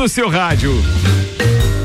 no seu rádio.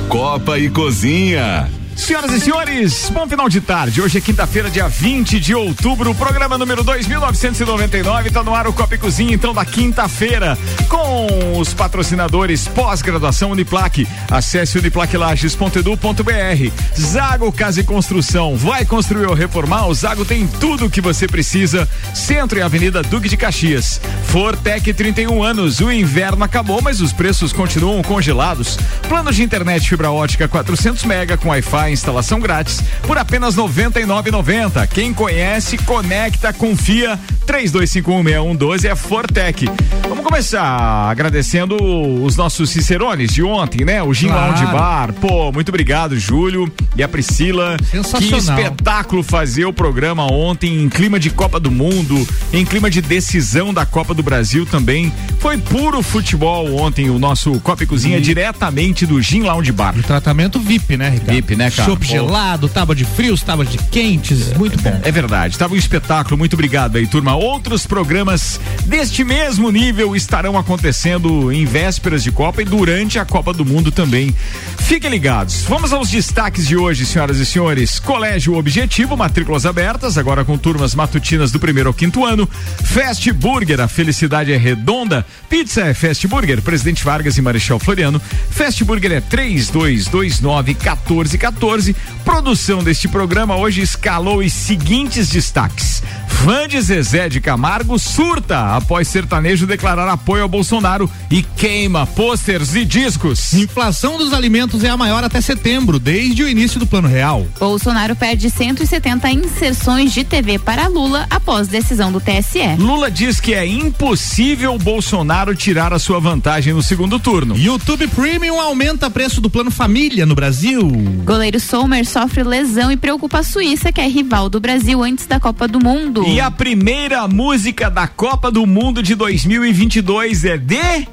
Copa e Cozinha. Senhoras e senhores, bom final de tarde. Hoje é quinta-feira, dia 20 de outubro, programa número 2999. Tá no ar o Copa Cozinha, então, da quinta-feira, com os patrocinadores pós-graduação Uniplaque. Acesse uniplaquelages.edu.br. Zago Casa e Construção. Vai construir ou reformar? O Zago tem tudo o que você precisa. Centro e Avenida Duque de Caxias. Fortec 31 anos. O inverno acabou, mas os preços continuam congelados. Plano de internet fibra ótica 400 mega com Wi-Fi instalação grátis por apenas R$ 99,90. Quem conhece, conecta, confia. 32516112 é Fortec. Vamos começar agradecendo os nossos cicerones de ontem, né? O Gin claro. Lounge Bar. Pô, muito obrigado, Júlio e a Priscila. Que espetáculo fazer o programa ontem em clima de Copa do Mundo, em clima de decisão da Copa do Brasil também. Foi puro futebol ontem o nosso Copa e Cozinha e... diretamente do Gin Lounge Bar. O tratamento VIP, né, Ricardo? VIP, né, cara? Chopp gelado, tábua de frios, tábua de quentes, é, muito bom. É verdade, tava um espetáculo, muito obrigado aí, turma. Outros programas deste mesmo nível estarão acontecendo em vésperas de Copa e durante a Copa do Mundo também. Fiquem ligados. Vamos aos destaques de hoje, senhoras e senhores. Colégio Objetivo, matrículas abertas, agora com turmas matutinas do primeiro ao quinto ano. Fast Burger, a felicidade é redonda. Pizza é Fast Burger, Presidente Vargas e Marechal Floriano. Fast Burger é 3229 1414 14. Produção deste programa hoje escalou os seguintes destaques. Fã de Zezé de Camargo surta após sertanejo declarar apoio ao Bolsonaro e queima pôsteres e discos. Inflação dos alimentos é a maior até setembro, desde o início do Plano Real. Bolsonaro perde 170 inserções de TV para Lula após decisão do TSE. Lula diz que é impossível Bolsonaro tirar a sua vantagem no segundo turno. YouTube Premium aumenta preço do Plano Família no Brasil. Goleiro Sommer sofre lesão e preocupa a Suíça, que é rival do Brasil antes da Copa do Mundo. E a primeira música da Copa do Mundo de 2022 é de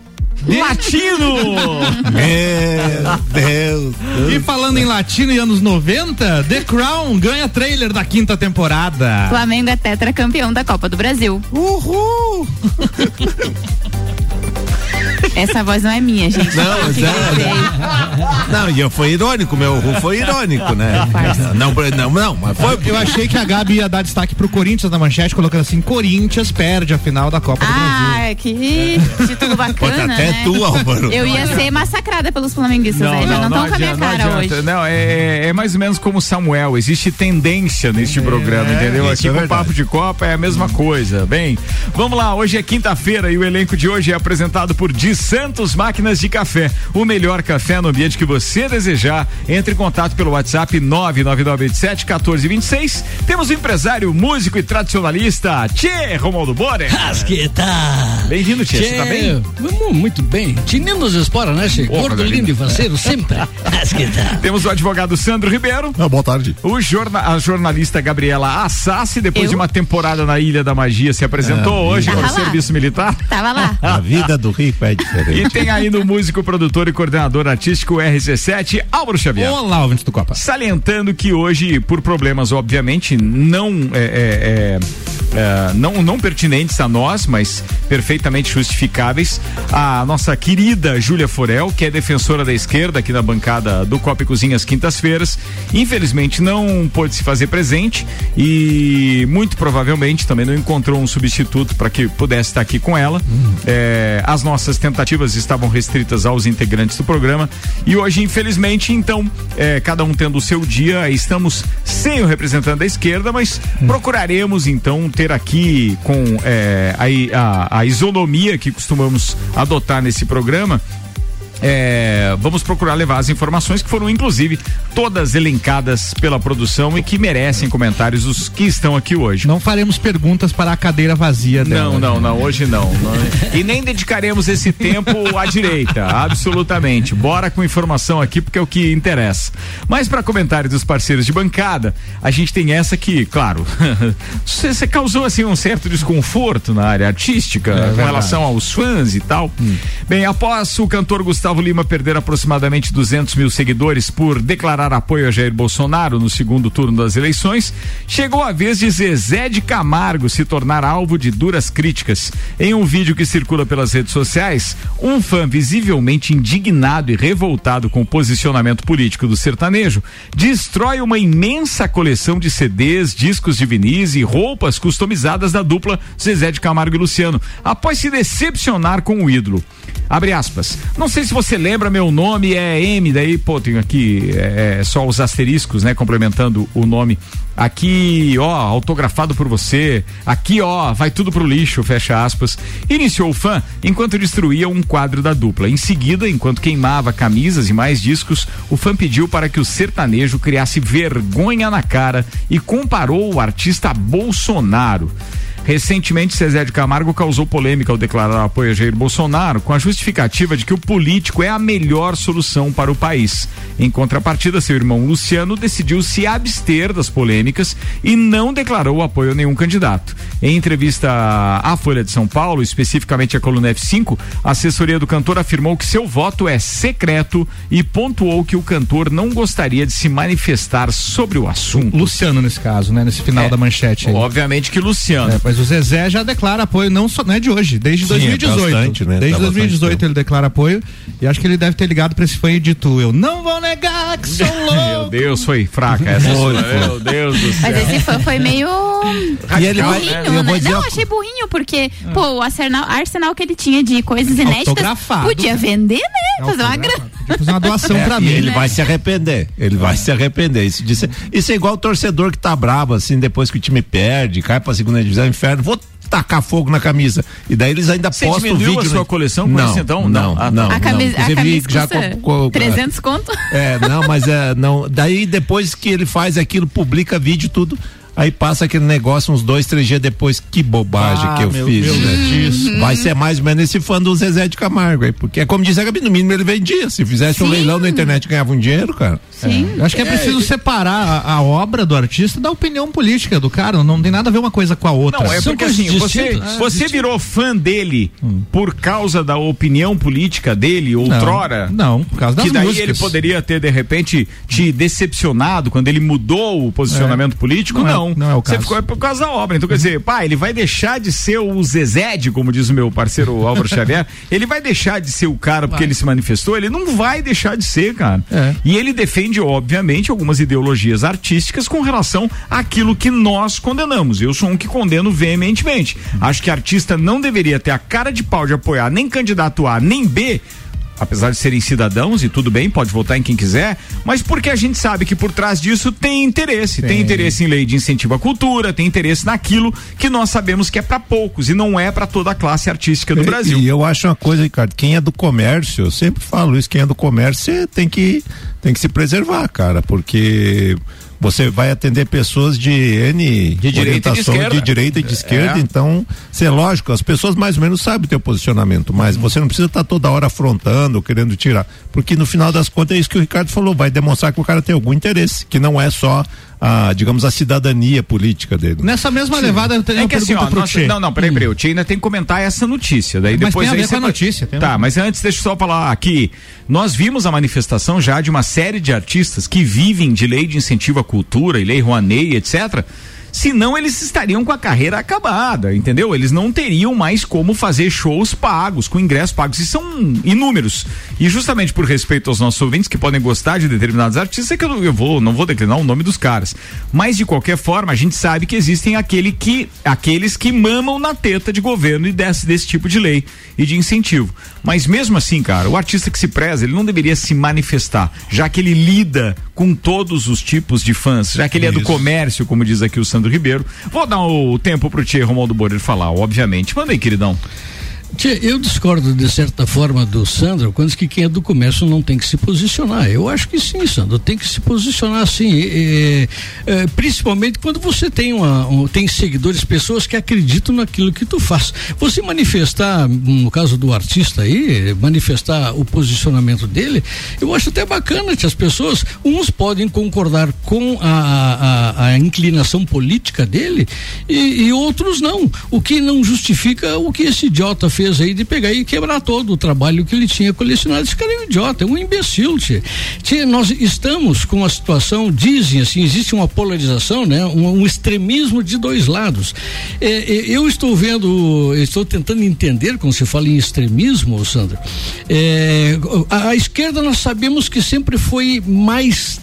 Latino! Meu Deus! E falando em latino e anos 90, The Crown ganha trailer da quinta temporada. Flamengo é tetracampeão da Copa do Brasil. Uhul! Essa voz não é minha, gente. Não, não, não, e eu foi irônico, meu Ru foi irônico, né? Não, não, não, mas foi. Eu achei que a Gabi ia dar destaque pro Corinthians na manchete, colocando assim: Corinthians perde a final da Copa do Brasil. Ah, que título bacana. até né? tu, Álvaro. Eu ia ser massacrada pelos flamenguistas, não, aí, já não estão com a minha cara não hoje. Não, é, é, mais ou menos como Samuel, existe tendência neste é, programa, entendeu? Aqui é com o Papo de Copa é a mesma coisa. Bem, vamos lá, hoje é quinta-feira e o elenco de hoje é apresentado por Di Santos Máquinas de Café. O melhor café no ambiente que você desejar. Entre em contato pelo WhatsApp 99987 1426. Temos o empresário, músico e tradicionalista Tchê Romualdo Bore. Asqueta. Bem-vindo, Tchê. Você tá bem? Muito bem. Tininos espora, né, Tchê? Gordo, lindo e faceiro, sempre. Asqueta. Temos o advogado Sandro Ribeiro. Ah, boa tarde. O jorna, a jornalista Gabriela Assassi, depois Eu? de uma temporada na Ilha da Magia, se apresentou ah, hoje para o serviço militar. Tava lá. A vida do rico é diferente. E tem ainda o músico, produtor e coordenador artístico RC7, Álvaro Xavier. Olá, ouvintes do Copa. Salientando que hoje, por problemas, obviamente, não é, é, é, não, não pertinentes a nós, mas perfeitamente justificáveis, a nossa querida Júlia Forel, que é defensora da esquerda aqui na bancada do Copa e Cozinha às quintas-feiras, infelizmente não pôde se fazer presente e muito provavelmente também não encontrou um substituto para que pudesse estar aqui com ela. Hum. É, as nossas tentativas estavam restritas aos integrantes do programa e hoje, infelizmente, então, é, cada um tendo o seu dia, estamos sem o representante da esquerda, mas hum. procuraremos então ter aqui com é, a, a, a isonomia que costumamos adotar nesse programa é, vamos procurar levar as informações que foram, inclusive, todas elencadas pela produção e que merecem comentários os que estão aqui hoje. Não faremos perguntas para a cadeira vazia dela. Não, não, não, hoje não. não. e nem dedicaremos esse tempo à direita, absolutamente. Bora com informação aqui porque é o que interessa. Mas para comentários dos parceiros de bancada, a gente tem essa que, claro, você causou assim um certo desconforto na área artística é, com relação aos fãs e tal. Hum. Bem, após o cantor Gustavo Gustavo Lima perder aproximadamente 200 mil seguidores por declarar apoio a Jair Bolsonaro no segundo turno das eleições, chegou a vez de Zezé de Camargo se tornar alvo de duras críticas. Em um vídeo que circula pelas redes sociais, um fã visivelmente indignado e revoltado com o posicionamento político do sertanejo destrói uma imensa coleção de CDs, discos de vinis e roupas customizadas da dupla Zezé de Camargo e Luciano, após se decepcionar com o ídolo. Abre aspas. Não sei se você lembra, meu nome é M, daí, pô, tenho aqui é, é só os asteriscos, né, complementando o nome. Aqui, ó, autografado por você. Aqui, ó, vai tudo pro lixo, fecha aspas. Iniciou o fã enquanto destruía um quadro da dupla. Em seguida, enquanto queimava camisas e mais discos, o fã pediu para que o sertanejo criasse vergonha na cara e comparou o artista a Bolsonaro. Recentemente, Cezé de Camargo causou polêmica ao declarar apoio a Jair Bolsonaro com a justificativa de que o político é a melhor solução para o país. Em contrapartida, seu irmão Luciano decidiu se abster das polêmicas e não declarou apoio a nenhum candidato. Em entrevista à Folha de São Paulo, especificamente à coluna F5, a assessoria do cantor afirmou que seu voto é secreto e pontuou que o cantor não gostaria de se manifestar sobre o assunto. Luciano, nesse caso, né? Nesse final é, da manchete. Aí. Obviamente que Luciano. É, mas o Zezé já declara apoio, não, só, não é de hoje, desde Sim, 2018. É bastante, né? Desde tá 2018 ele declara apoio e acho que ele deve ter ligado pra esse fã e dito: Eu não vou negar que sou louco. Meu Deus, foi fraca essa. Foi, Meu Deus do céu. Mas esse fã foi meio. E ele vai, burrinho, né? Não, achei burrinho, porque, ah. pô, o arsenal, arsenal que ele tinha de coisas inéditas podia vender, né? Fazer uma grana. Fazer uma doação é, pra mim. Ele né? vai se arrepender. Ele vai se arrepender. Isso, disso, isso é igual o torcedor que tá bravo, assim, depois que o time perde, cai pra segunda divisão, inferno. Vou tacar fogo na camisa. E daí eles ainda Você postam o vídeo. a sua coleção com não, esse então? Não, não. não, a camisa, não. A camisa já com, com, 300 conto? É, não, mas é, não. Daí depois que ele faz aquilo, publica vídeo, tudo Aí passa aquele negócio uns dois, três dias depois, que bobagem ah, que eu fiz, Deus né? Disso. Vai ser mais ou menos esse fã do Zezé de Camargo aí, porque é como diz a Gabi, no mínimo ele vendia. Se fizesse Sim. um leilão na internet ganhava um dinheiro, cara. Sim. É. Acho que é preciso é, separar a, a, obra do artista da opinião política do cara. Não tem nada a ver uma coisa com a outra. Não, é porque assim, você, é, você virou fã dele hum. por causa da opinião política dele, outrora. Não, não por causa das Que daí músicas. ele poderia ter, de repente, te decepcionado quando ele mudou o posicionamento é. político? Não. não não. Não é o caso. Você ficou é por causa da obra. Então, quer dizer, pá, ele vai deixar de ser o Zezed, como diz o meu parceiro Álvaro Xavier. ele vai deixar de ser o cara porque vai. ele se manifestou? Ele não vai deixar de ser, cara. É. E ele defende, obviamente, algumas ideologias artísticas com relação àquilo que nós condenamos. Eu sou um que condeno veementemente. Acho que artista não deveria ter a cara de pau de apoiar nem candidato A, nem B, apesar de serem cidadãos e tudo bem, pode votar em quem quiser, mas porque a gente sabe que por trás disso tem interesse, Sim. tem interesse em lei de incentivo à cultura, tem interesse naquilo que nós sabemos que é para poucos e não é para toda a classe artística do e, Brasil. E eu acho uma coisa, Ricardo, quem é do comércio, eu sempre falo isso, quem é do comércio tem que tem que se preservar, cara, porque você vai atender pessoas de N de direita e de esquerda, de direita e de esquerda é. então, é lógico, as pessoas mais ou menos sabem o teu posicionamento, mas você não precisa estar tá toda hora afrontando, querendo tirar, porque no final das contas é isso que o Ricardo falou, vai demonstrar que o cara tem algum interesse, que não é só a, digamos, a cidadania política dele. Nessa mesma Sim. levada, eu tenho é que assim, ó, nossa, Não, não, peraí, peraí, o Tchê ainda tem que comentar essa notícia. Daí mas depois tem a ver com a notícia. Tá, mas antes deixa eu só falar aqui. Nós vimos a manifestação já de uma série de artistas que vivem de lei de incentivo à cultura e lei Rouanet, etc senão eles estariam com a carreira acabada, entendeu? Eles não teriam mais como fazer shows pagos, com ingressos pagos, e são inúmeros. E justamente por respeito aos nossos ouvintes que podem gostar de determinados artistas, é que eu, eu vou, não vou declinar o nome dos caras. Mas de qualquer forma, a gente sabe que existem aquele que, aqueles que mamam na teta de governo e desse, desse tipo de lei e de incentivo. Mas mesmo assim, cara, o artista que se preza, ele não deveria se manifestar, já que ele lida com todos os tipos de fãs, já que ele Isso. é do comércio, como diz aqui o Sandro Ribeiro. Vou dar o tempo pro Tia Romualdo Borer falar, obviamente. Manda aí, queridão. Tia, eu discordo de certa forma do Sandro quando diz que quem é do comércio não tem que se posicionar. Eu acho que sim, Sandro, tem que se posicionar sim. É, é, principalmente quando você tem, uma, um, tem seguidores, pessoas que acreditam naquilo que tu faz. Você manifestar, no caso do artista aí, manifestar o posicionamento dele, eu acho até bacana que as pessoas, uns podem concordar com a, a, a inclinação política dele e, e outros não. O que não justifica o que esse idiota fez fez aí de pegar e quebrar todo o trabalho que ele tinha colecionado. Esse cara é um idiota, é um imbecil, tia nós estamos com uma situação, dizem assim, existe uma polarização, né? Um, um extremismo de dois lados. É, é, eu estou vendo, estou tentando entender quando se fala em extremismo, Sandra. É, a, a esquerda nós sabemos que sempre foi mais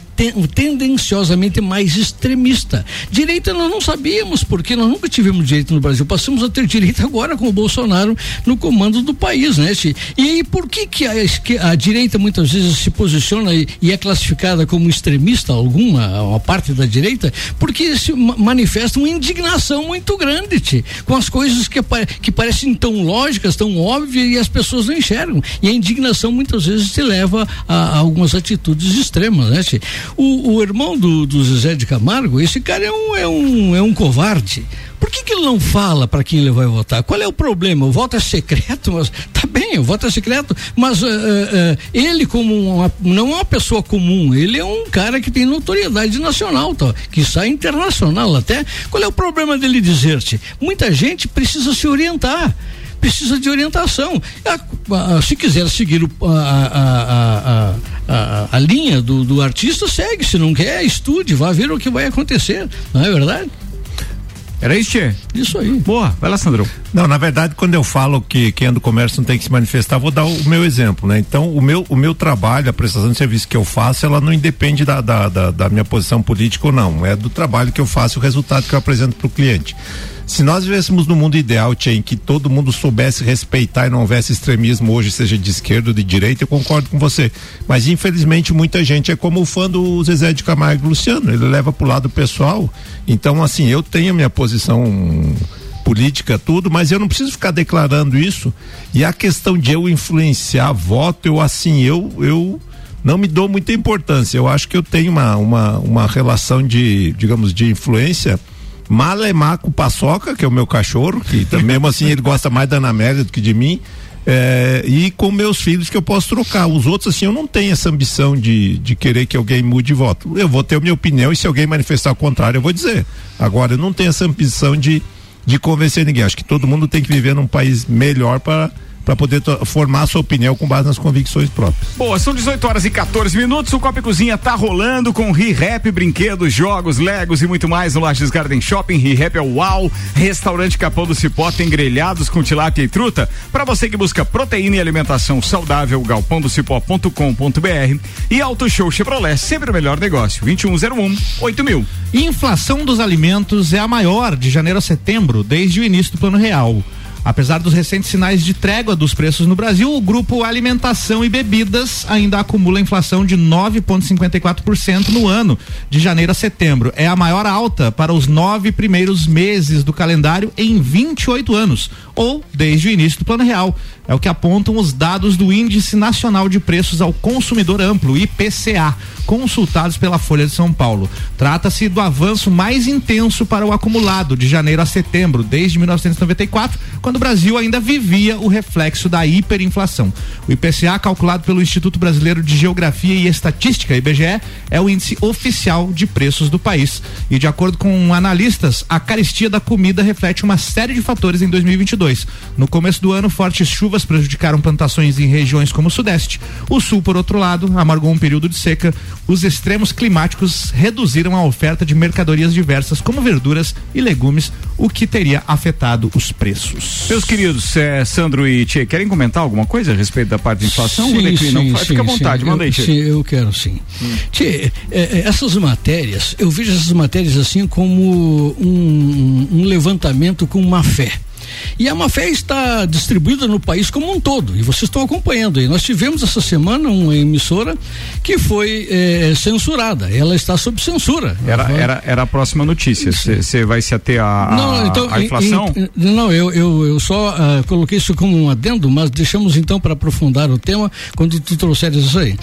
tendenciosamente mais extremista. Direita nós não sabíamos, porque nós nunca tivemos direita no Brasil. Passamos a ter direita agora com o Bolsonaro no comando do país, né? E por que que a, a direita muitas vezes se posiciona e, e, é classificada como extremista, alguma, uma parte da direita? Porque se manifesta uma indignação muito grande, com as coisas que, que parecem tão lógicas, tão óbvias e as pessoas não enxergam. E a indignação muitas vezes te leva a, a algumas atitudes extremas, né? O, o irmão do, do Zezé de Camargo, esse cara é um, é um, é um covarde. Por que, que ele não fala para quem ele vai votar? Qual é o problema? O voto é secreto, mas tá bem, o voto é secreto, mas uh, uh, ele como uma, não é uma pessoa comum, ele é um cara que tem notoriedade nacional, tá? que sai internacional até. Qual é o problema dele dizer-te? Muita gente precisa se orientar precisa de orientação. se quiser seguir a, a, a, a linha do, do artista, segue. Se não quer, estude, vá ver o que vai acontecer. Não é verdade? Era isso, Tchê? Isso aí. Boa, vai lá, Sandrão. Não, na verdade, quando eu falo que quem é do comércio não tem que se manifestar, vou dar o, o, meu exemplo, né? Então, o meu, o meu trabalho, a prestação de serviço que eu faço, ela não independe da, da, da, da minha posição política ou não. É do trabalho que eu faço, o resultado que eu apresento para o cliente. Se nós vivêssemos no mundo ideal, Tia, em que todo mundo soubesse respeitar e não houvesse extremismo hoje, seja de esquerda ou de direita, eu concordo com você. Mas infelizmente muita gente é como o fã do Zezé de Camargo Luciano, ele leva pro lado pessoal. Então, assim, eu tenho a minha posição política, tudo, mas eu não preciso ficar declarando isso. E a questão de eu influenciar voto, eu assim, eu, eu não me dou muita importância. Eu acho que eu tenho uma, uma, uma relação de, digamos, de influência Malemar com Paçoca, que é o meu cachorro, que mesmo assim ele gosta mais da Ana Amélia do que de mim. É, e com meus filhos que eu posso trocar. Os outros, assim, eu não tenho essa ambição de, de querer que alguém mude de voto. Eu vou ter a minha opinião e se alguém manifestar o contrário, eu vou dizer. Agora, eu não tenho essa ambição de, de convencer ninguém. Acho que todo mundo tem que viver num país melhor para para poder formar sua opinião com base nas convicções próprias. Boa, são 18 horas e 14 minutos. O Copa e Cozinha tá rolando com ReHap, brinquedos, jogos, legos e muito mais no Lages Garden Shopping. ReHap é o UAU. Restaurante Capão do Cipó tem grelhados com tilápia e truta. Para você que busca proteína e alimentação saudável, galpãodocipó.com.br e Auto Show Chevrolet, sempre o melhor negócio. 2101 8000. Inflação dos alimentos é a maior de janeiro a setembro desde o início do Plano Real. Apesar dos recentes sinais de trégua dos preços no Brasil, o grupo Alimentação e Bebidas ainda acumula inflação de 9,54% no ano, de janeiro a setembro. É a maior alta para os nove primeiros meses do calendário em 28 anos, ou desde o início do Plano Real. É o que apontam os dados do Índice Nacional de Preços ao Consumidor Amplo, IPCA, consultados pela Folha de São Paulo. Trata-se do avanço mais intenso para o acumulado de janeiro a setembro, desde 1994, quando o Brasil ainda vivia o reflexo da hiperinflação. O IPCA, calculado pelo Instituto Brasileiro de Geografia e Estatística, IBGE, é o índice oficial de preços do país. E de acordo com analistas, a carestia da comida reflete uma série de fatores em 2022. No começo do ano, fortes chuvas chuvas prejudicaram plantações em regiões como o Sudeste. O Sul, por outro lado, amargou um período de seca. Os extremos climáticos reduziram a oferta de mercadorias diversas, como verduras e legumes, o que teria afetado os preços. Meus queridos, é, Sandro e Tchê, querem comentar alguma coisa a respeito da parte de inflação? Sim, sim, não, sim, fica à vontade, sim, manda aí, Tchê. Sim, eu quero sim. Hum. Tchê, é, é, essas matérias, eu vejo essas matérias assim como um, um levantamento com má fé. E a má fé está distribuída no país como um todo, e vocês estão acompanhando aí. Nós tivemos essa semana uma emissora que foi eh, censurada, ela está sob censura. Era, era, era a próxima notícia, você vai se ater à não, então, a inflação? Em, não, eu, eu, eu só uh, coloquei isso como um adendo, mas deixamos então para aprofundar o tema quando tu trouxeres isso aí.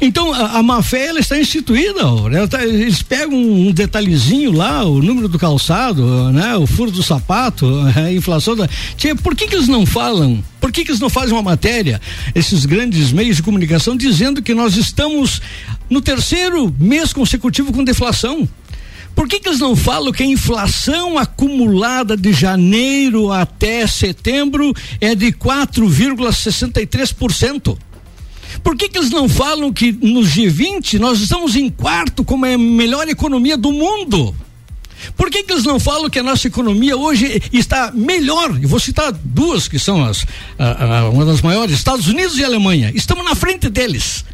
Então, a, a má fé ela está instituída, ela tá, eles pegam um detalhezinho lá, o número do calçado, né, o furo do sapato, a inflação toda. Tia, por que, que eles não falam? Por que, que eles não fazem uma matéria, esses grandes meios de comunicação, dizendo que nós estamos no terceiro mês consecutivo com deflação? Por que, que eles não falam que a inflação acumulada de janeiro até setembro é de 4,63%? Por que, que eles não falam que no G20 nós estamos em quarto como é a melhor economia do mundo? Por que, que eles não falam que a nossa economia hoje está melhor? Eu vou citar duas que são as, a, a, uma das maiores, Estados Unidos e Alemanha. Estamos na frente deles.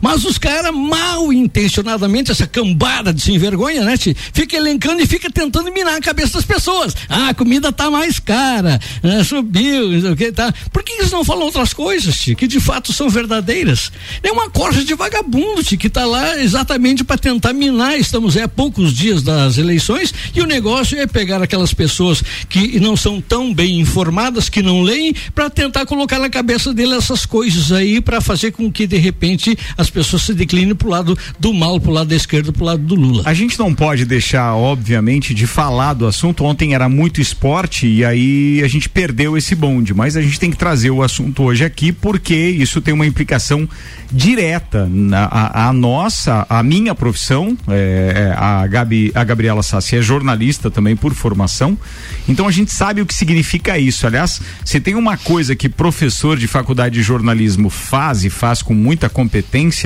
Mas os caras, mal intencionadamente, essa cambada de sem vergonha, né, fica elencando e fica tentando minar a cabeça das pessoas. Ah, a comida tá mais cara, ah, subiu, não sei o que, tá. Por que eles não falam outras coisas, que de fato são verdadeiras? É uma corja de vagabundo, que tá lá exatamente para tentar minar. Estamos é, a poucos dias das eleições e o negócio é pegar aquelas pessoas que não são tão bem informadas, que não leem, para tentar colocar na cabeça dele essas coisas aí, para fazer com que de repente as as pessoas se declinem pro lado do mal, pro lado da esquerda, pro lado do Lula. A gente não pode deixar, obviamente, de falar do assunto. Ontem era muito esporte e aí a gente perdeu esse bonde, mas a gente tem que trazer o assunto hoje aqui porque isso tem uma implicação direta na a, a nossa, a minha profissão. É, é a, Gabi, a Gabriela Sassi é jornalista também por formação, então a gente sabe o que significa isso. Aliás, se tem uma coisa que professor de faculdade de jornalismo faz e faz com muita competência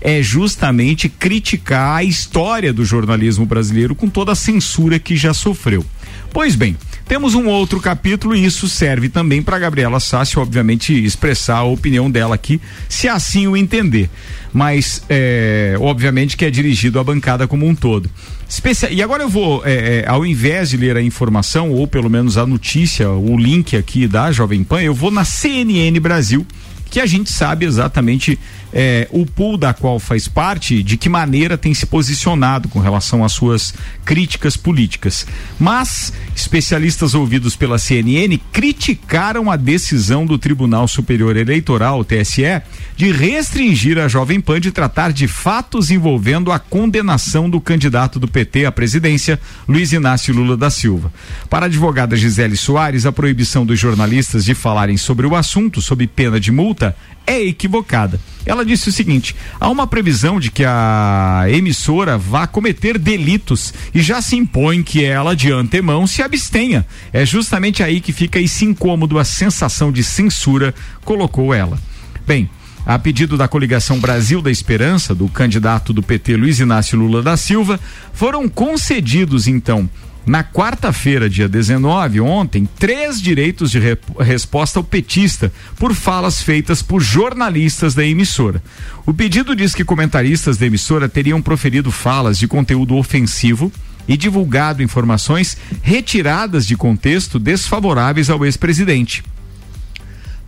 é justamente criticar a história do jornalismo brasileiro com toda a censura que já sofreu. Pois bem, temos um outro capítulo e isso serve também para Gabriela Sassi, obviamente, expressar a opinião dela aqui, se assim o entender. Mas, é, obviamente, que é dirigido à bancada como um todo. Especia e agora eu vou, é, é, ao invés de ler a informação, ou pelo menos a notícia, o link aqui da Jovem Pan, eu vou na CNN Brasil que a gente sabe exatamente é, o pool da qual faz parte, de que maneira tem se posicionado com relação às suas críticas políticas. Mas especialistas ouvidos pela CNN criticaram a decisão do Tribunal Superior Eleitoral, TSE, de restringir a Jovem Pan de tratar de fatos envolvendo a condenação do candidato do PT à presidência, Luiz Inácio Lula da Silva. Para a advogada Gisele Soares, a proibição dos jornalistas de falarem sobre o assunto sob pena de multa é equivocada. Ela disse o seguinte: há uma previsão de que a emissora vá cometer delitos e já se impõe que ela de antemão se abstenha. É justamente aí que fica esse incômodo, a sensação de censura, colocou ela. Bem, a pedido da coligação Brasil da Esperança, do candidato do PT Luiz Inácio Lula da Silva, foram concedidos então na quarta-feira, dia 19, ontem, três direitos de re resposta ao petista por falas feitas por jornalistas da emissora. O pedido diz que comentaristas da emissora teriam proferido falas de conteúdo ofensivo e divulgado informações retiradas de contexto desfavoráveis ao ex-presidente.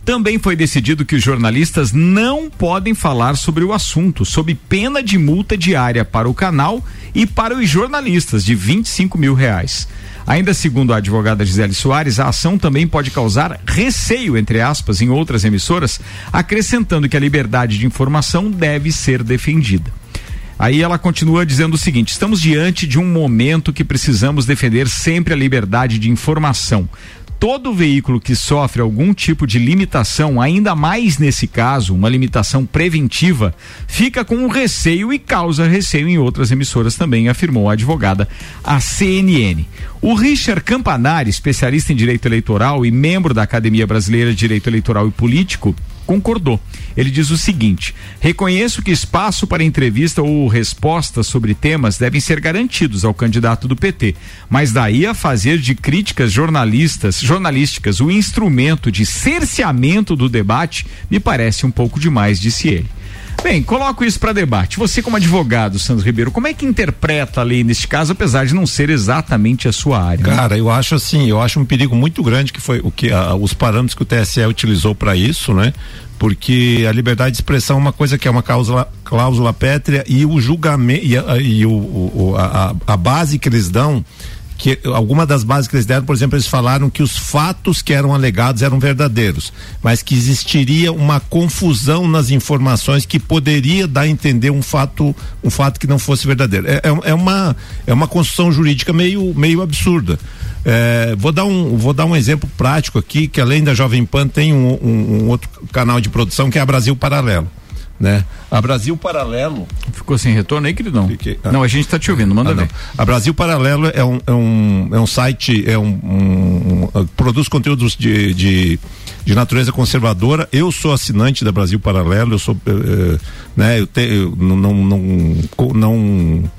Também foi decidido que os jornalistas não podem falar sobre o assunto, sob pena de multa diária para o canal e para os jornalistas de 25 mil reais. Ainda segundo a advogada Gisele Soares, a ação também pode causar receio, entre aspas, em outras emissoras, acrescentando que a liberdade de informação deve ser defendida. Aí ela continua dizendo o seguinte: estamos diante de um momento que precisamos defender sempre a liberdade de informação todo veículo que sofre algum tipo de limitação, ainda mais nesse caso, uma limitação preventiva, fica com receio e causa receio em outras emissoras também, afirmou a advogada a CNN. O Richard Campanari, especialista em direito eleitoral e membro da Academia Brasileira de Direito Eleitoral e Político, concordou. Ele diz o seguinte: reconheço que espaço para entrevista ou resposta sobre temas devem ser garantidos ao candidato do PT, mas daí a fazer de críticas jornalistas, jornalísticas o instrumento de cerceamento do debate me parece um pouco demais, disse ele. Bem, coloco isso para debate. Você, como advogado, Santos Ribeiro, como é que interpreta a lei neste caso, apesar de não ser exatamente a sua área? Né? Cara, eu acho assim, eu acho um perigo muito grande que foi o que a, os parâmetros que o TSE utilizou para isso, né? Porque a liberdade de expressão é uma coisa que é uma cláusula, cláusula pétrea e o julgamento e, a, e o, o a, a base que eles dão que alguma das bases que eles deram, por exemplo, eles falaram que os fatos que eram alegados eram verdadeiros, mas que existiria uma confusão nas informações que poderia dar a entender um fato, um fato que não fosse verdadeiro. É, é, é uma é uma construção jurídica meio meio absurda. É, vou dar um vou dar um exemplo prático aqui que além da Jovem Pan tem um, um, um outro canal de produção que é a Brasil Paralelo né? A Brasil Paralelo. Ficou sem retorno aí, queridão? Fiquei, ah. Não, a gente está te ouvindo, manda ah, ver. A Brasil Paralelo é um, é um, é um site, é um, um, um produz conteúdos de, de, de, natureza conservadora. Eu sou assinante da Brasil Paralelo, eu sou, uh, né? Eu, te, eu não, não, não, não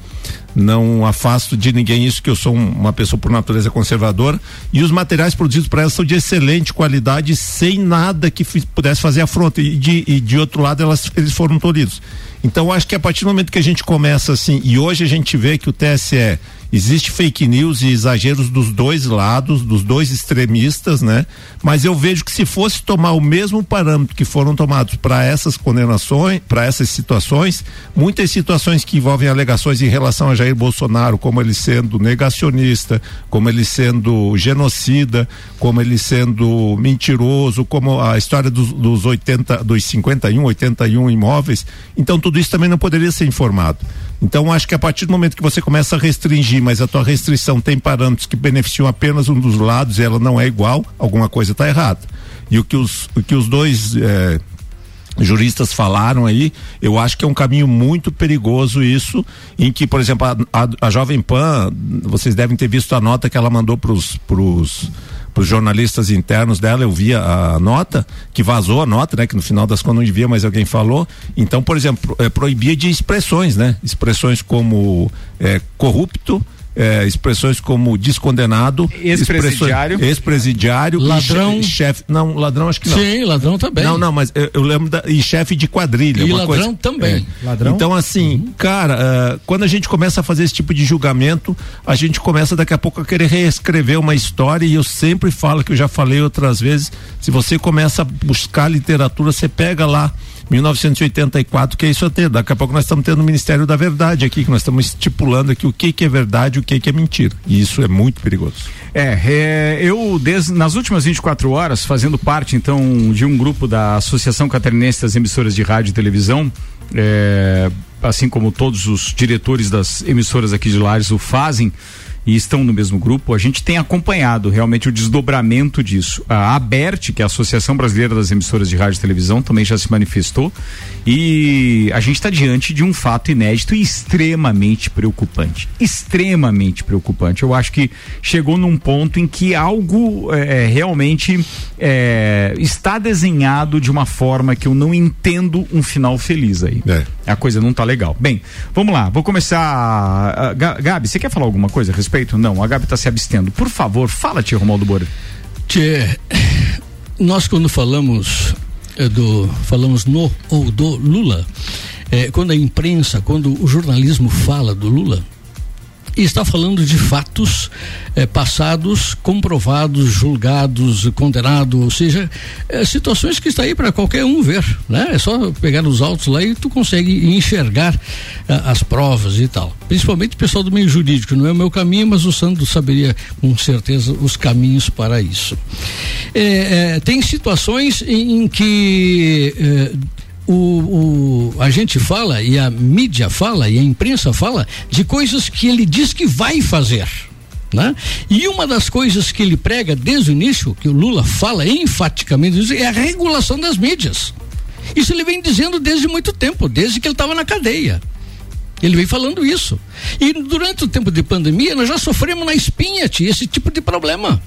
não afasto de ninguém isso que eu sou um, uma pessoa por natureza conservadora e os materiais produzidos para ela são de excelente qualidade sem nada que pudesse fazer afronta e de, e de outro lado elas eles foram tolhidos. Então acho que a partir do momento que a gente começa assim e hoje a gente vê que o TSE Existe fake news e exageros dos dois lados, dos dois extremistas, né? Mas eu vejo que se fosse tomar o mesmo parâmetro que foram tomados para essas condenações, para essas situações, muitas situações que envolvem alegações em relação a Jair Bolsonaro, como ele sendo negacionista, como ele sendo genocida, como ele sendo mentiroso, como a história dos, dos 80, dos 51, 81 imóveis. Então tudo isso também não poderia ser informado. Então acho que a partir do momento que você começa a restringir, mas a tua restrição tem parâmetros que beneficiam apenas um dos lados e ela não é igual, alguma coisa está errada. E o que os, o que os dois é, juristas falaram aí, eu acho que é um caminho muito perigoso isso, em que, por exemplo, a, a, a Jovem Pan, vocês devem ter visto a nota que ela mandou para os os jornalistas internos dela, eu via a nota, que vazou a nota, né? Que no final das contas não devia, mas alguém falou. Então, por exemplo, é, proibia de expressões, né? Expressões como é, corrupto, é, expressões como descondenado, ex-presidiário, ex-presidiário, ladrão, chefe, não, ladrão acho que não. Sim, ladrão também. Não, não, mas eu, eu lembro da, e chefe de quadrilha, e ladrão coisa, também. É. Ladrão? Então assim, uhum. cara, uh, quando a gente começa a fazer esse tipo de julgamento, a gente começa daqui a pouco a querer reescrever uma história e eu sempre falo que eu já falei outras vezes, se você começa a buscar literatura, você pega lá 1984, que é isso até. Daqui a pouco nós estamos tendo o Ministério da Verdade aqui, que nós estamos estipulando aqui o que, que é verdade e o que, que é mentira. E isso é muito perigoso. É, é eu desde, nas últimas 24 horas, fazendo parte então de um grupo da Associação Catarinense das Emissoras de Rádio e Televisão, é, assim como todos os diretores das emissoras aqui de Lares o fazem, e estão no mesmo grupo, a gente tem acompanhado realmente o desdobramento disso. A ABERT, que é a Associação Brasileira das Emissoras de Rádio e Televisão, também já se manifestou e a gente está diante de um fato inédito e extremamente preocupante. Extremamente preocupante. Eu acho que chegou num ponto em que algo é, realmente é, está desenhado de uma forma que eu não entendo um final feliz aí. É. A coisa não está legal. Bem, vamos lá, vou começar. Gabi, você quer falar alguma coisa a respeito? Não, a Gabi está se abstendo. Por favor, fala, tia Romualdo Bora. Tchê, nós quando falamos é, do, falamos no ou do Lula, é, quando a imprensa, quando o jornalismo fala do Lula, e está falando de fatos eh, passados, comprovados, julgados, condenados, ou seja, eh, situações que está aí para qualquer um ver, né? É só pegar os autos lá e tu consegue enxergar eh, as provas e tal. Principalmente o pessoal do meio jurídico, não é o meu caminho, mas o Sandro saberia com certeza os caminhos para isso. tem situações em, em que o, o, a gente fala e a mídia fala e a imprensa fala de coisas que ele diz que vai fazer. Né? E uma das coisas que ele prega desde o início, que o Lula fala enfaticamente, é a regulação das mídias. Isso ele vem dizendo desde muito tempo, desde que ele estava na cadeia. Ele vem falando isso. E durante o tempo de pandemia, nós já sofremos na espinha esse tipo de problema.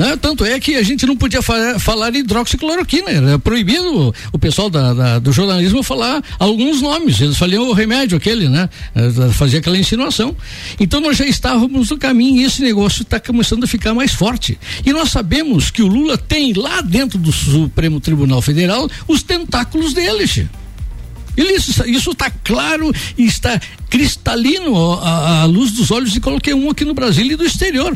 Né? Tanto é que a gente não podia fa falar hidroxicloroquina, era proibido o pessoal da, da, do jornalismo falar alguns nomes, eles faliam o remédio aquele, né? Eh, fazia aquela insinuação. Então nós já estávamos no caminho e esse negócio está começando a ficar mais forte. E nós sabemos que o Lula tem lá dentro do Supremo Tribunal Federal os tentáculos dele, ele, isso está claro e está cristalino à luz dos olhos de qualquer um aqui no Brasil e do exterior.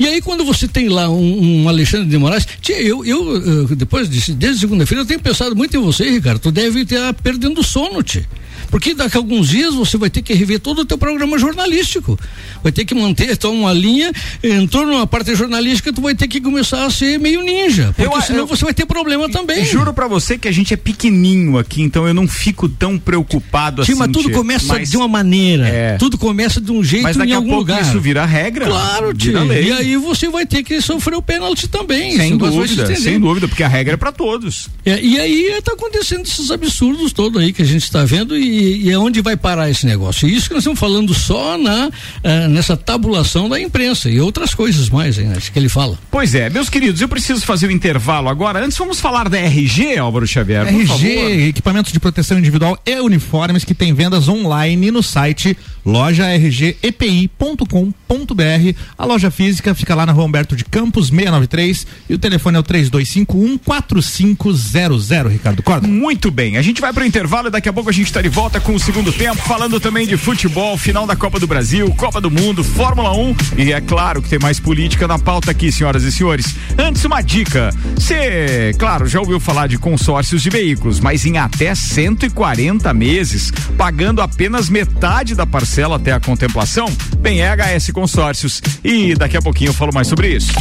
E aí, quando você tem lá um, um Alexandre de Moraes, tia, eu, eu, depois disso, desde segunda-feira, eu tenho pensado muito em você, Ricardo. Tu deve estar perdendo sono, tia. Porque daqui a alguns dias você vai ter que rever todo o teu programa jornalístico. Vai ter que manter então uma linha, entrou numa parte jornalística, tu vai ter que começar a ser meio ninja. Porque eu, senão eu, você vai ter problema também. Juro para você que a gente é pequenininho aqui, então eu não fico tão preocupado Sim, assim. Mas tudo começa mas, de uma maneira. É. Tudo começa de um jeito mas daqui em algum a pouco lugar. isso vira regra. Claro, tio. E aí você vai ter que sofrer o pênalti também. Sem dúvida, sem dúvida, porque a regra é para todos. É, e aí está acontecendo esses absurdos todos aí que a gente está vendo e, e é onde vai parar esse negócio. E isso que nós estamos falando só na, uh, nessa tabulação da imprensa e outras coisas mais, hein, acho que ele fala. Pois é, meus queridos, eu preciso fazer o um intervalo agora. Antes vamos falar da RG, Álvaro Xavier. RG, equipamentos de proteção individual e uniformes que tem vendas online no site lojargepi.com.br. A loja física fica lá na Rua Humberto de Campos, 693, e o telefone é o 3251 4500, Ricardo Corda. Muito bem, a gente vai para o intervalo e daqui a pouco a gente está de volta com o segundo tempo, falando também de futebol, final da Copa do Brasil, Copa do Mundo, Fórmula 1 e é claro que tem mais política na pauta aqui, senhoras e senhores. Antes, uma dica: você, claro, já ouviu falar de consórcios de veículos, mas em até 140 meses, pagando apenas metade da parcela parcela até a contemplação? Bem, é HS Consórcios. E daqui a pouquinho eu falo mais sobre isso.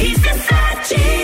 RC7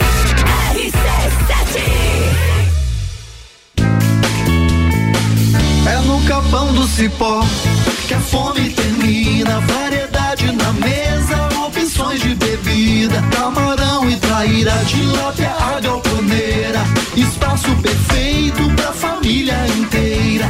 Capão do cipó que a fome termina. Variedade na mesa, opções de bebida. Camarão e traíra, tilápia, a galponeira. Espaço perfeito pra família inteira.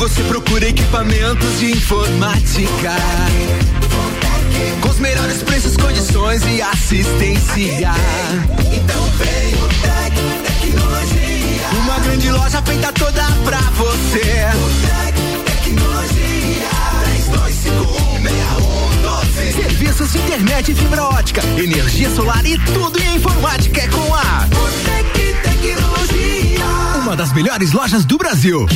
você procura equipamentos de informática. Com os melhores preços, condições e assistência. Então vem o Tec Tecnologia. Uma grande loja feita toda pra você. Tec Tecnologia. 32516112. Serviços de internet fibra ótica, energia solar e tudo em informática é com a Botec Tecnologia. Uma das melhores lojas do Brasil.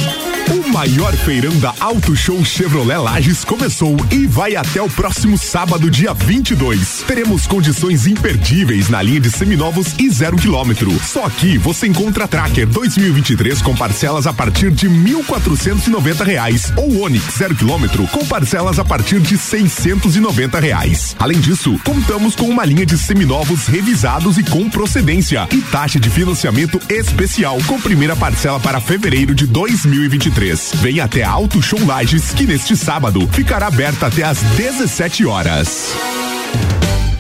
O maior feirão da Auto Show Chevrolet Lages começou e vai até o próximo sábado, dia 22. Teremos condições imperdíveis na linha de seminovos e zero quilômetro. Só aqui você encontra Tracker 2023 com parcelas a partir de R$ reais ou Onix zero quilômetro com parcelas a partir de R$ reais. Além disso, contamos com uma linha de seminovos revisados e com procedência e taxa de financiamento especial com primeira para fevereiro de 2023. 23. Vem até Alto Show Lages, que neste sábado ficará aberta até às 17 horas.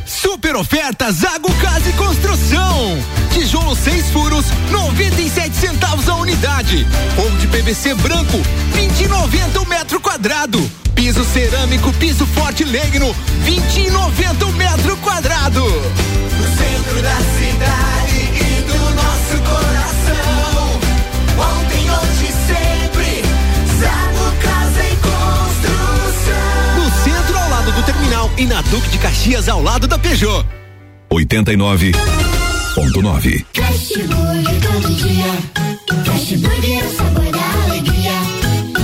Super oferta Zago Casa e Construção. Tijolo seis furos, 97 centavos a unidade. Forro de PVC branco, 20,90 o metro quadrado. Piso cerâmico, piso forte Legno, 20,90 o metro quadrado. Caxias, ao lado da Peugeot. 89.9 Cash Burger todo dia. Cash Burger é o sabor da alegria.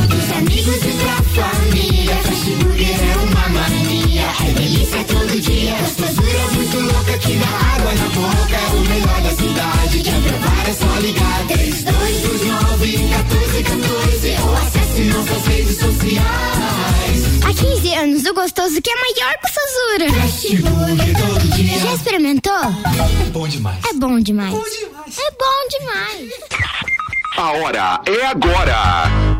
Dos amigos e pra família. Cash Burger é uma mania. É delícia todo na boca. É o melhor da cidade. Quer provar é só ligar. 3229 1414 ou acesse nossas redes sociais. Há 15 anos, o gostoso que é maior que o Sazura. Todo dia. Já experimentou? É bom demais. É bom demais. É bom demais. A hora é agora.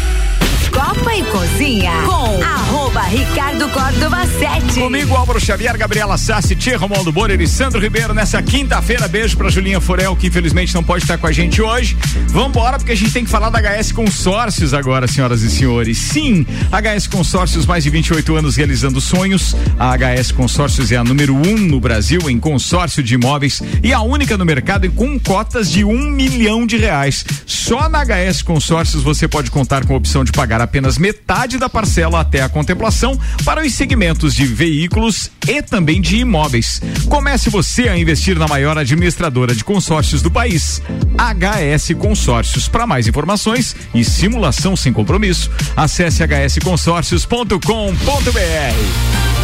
Copa e Cozinha com arroba Ricardo Córdova 7. Comigo, Álvaro Xavier, Gabriela Sassi, Tia Romualdo Borer e Sandro Ribeiro nessa quinta-feira. Beijo pra Julinha Forel, que infelizmente não pode estar com a gente hoje. Vambora, porque a gente tem que falar da HS Consórcios agora, senhoras e senhores. Sim, HS Consórcios, mais de 28 anos realizando sonhos. A HS Consórcios é a número um no Brasil em consórcio de imóveis e a única no mercado com cotas de um milhão de reais. Só na HS Consórcios você pode contar com a opção de pagar apenas metade da parcela até a contemplação para os segmentos de veículos e também de imóveis. Comece você a investir na maior administradora de consórcios do país, HS Consórcios. Para mais informações e simulação sem compromisso, acesse hsconsórcios.com.br.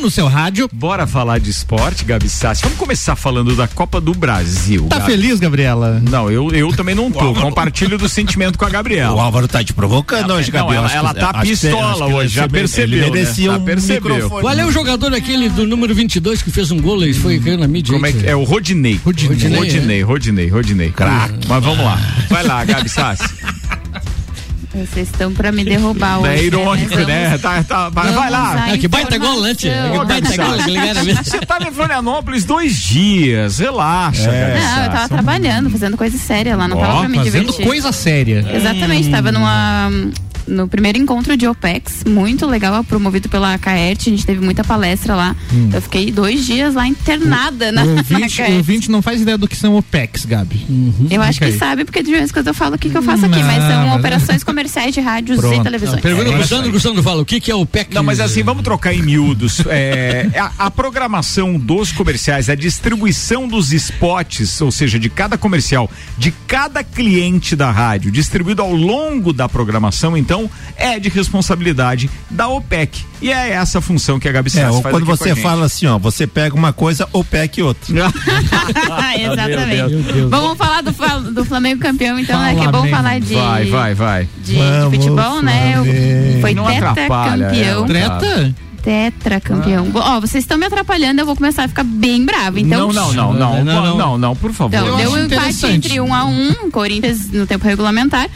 A número 1 no seu rádio. Bora falar de esporte, Gabi Sassi. Vamos começar falando da Copa do Brasil. Tá Gabi. feliz, Gabriela? Não, eu, eu também não tô. Compartilho do sentimento com a Gabriela. O Álvaro tá te provocando hoje, Não, Gabriel. ela, ela tá pistola hoje, já percebeu. Ele merecia né? um Já percebeu. microfone. Qual é o jogador aquele do número 22 que fez um gol e foi caiu na mídia? Como é que é? O Rodinei. Rodinei, Rodinei, Rodinei, Rodinei. Craque. Mas vamos lá. Vai lá, Gabi Sassi. Vocês estão pra me derrubar hoje. É irônico, né? Tá, tá, vai, vamos vai lá. Ah, que baita informação. gol, tia? Ô, Que Gabi baita gol, Sassi, que ligado mesmo. Você tava em Florianópolis dois dias, relaxa. Gabi Não, eu tava trabalhando, fazendo coisa séria lá, não tava pra me fazendo divertir. coisa séria. Exatamente, tava numa no primeiro encontro de OPEX, muito legal, promovido pela Caert, a gente teve muita palestra lá. Eu fiquei dois dias lá internada na, O na ouvinte, o Caert. ouvinte não faz ideia do que são OPEX, Gabi. Eu acho Ok. que sabe, porque de vez em quando eu falo o que, que eu faço aqui, mas Não, são mas- operações comerciais de rádios e Pronto. televisões. Pergunta pro Sandro, o Sandro fala, o que que é o PEC? Não, mas assim, vamos trocar em miúdos. É, a, a programação dos comerciais, a distribuição dos spots, ou seja, de cada comercial, de cada cliente da rádio, distribuído ao longo da programação, então, é de responsabilidade da OPEC. E é essa a função que a Gabi É, Sassi faz quando aqui com a você gente. fala assim, ó, você pega uma coisa, ou PEC outra. Exatamente. Vamos falar do, do Flamengo campeão, então, né? Que é bom Flamengo. falar de, Vai, vai, vai. de, de Vamos, futebol, né? O- Flamengo. Foi Não tetra campeão. é, Treta? tetracampeão. Ah. Ó, oh, vocês estão me atrapalhando, eu vou começar a ficar bem bravo. Então, não, não, não, não, não, não, não, não por favor. Então, deu um empate entre um a um, Corinthians no tempo regulamentar.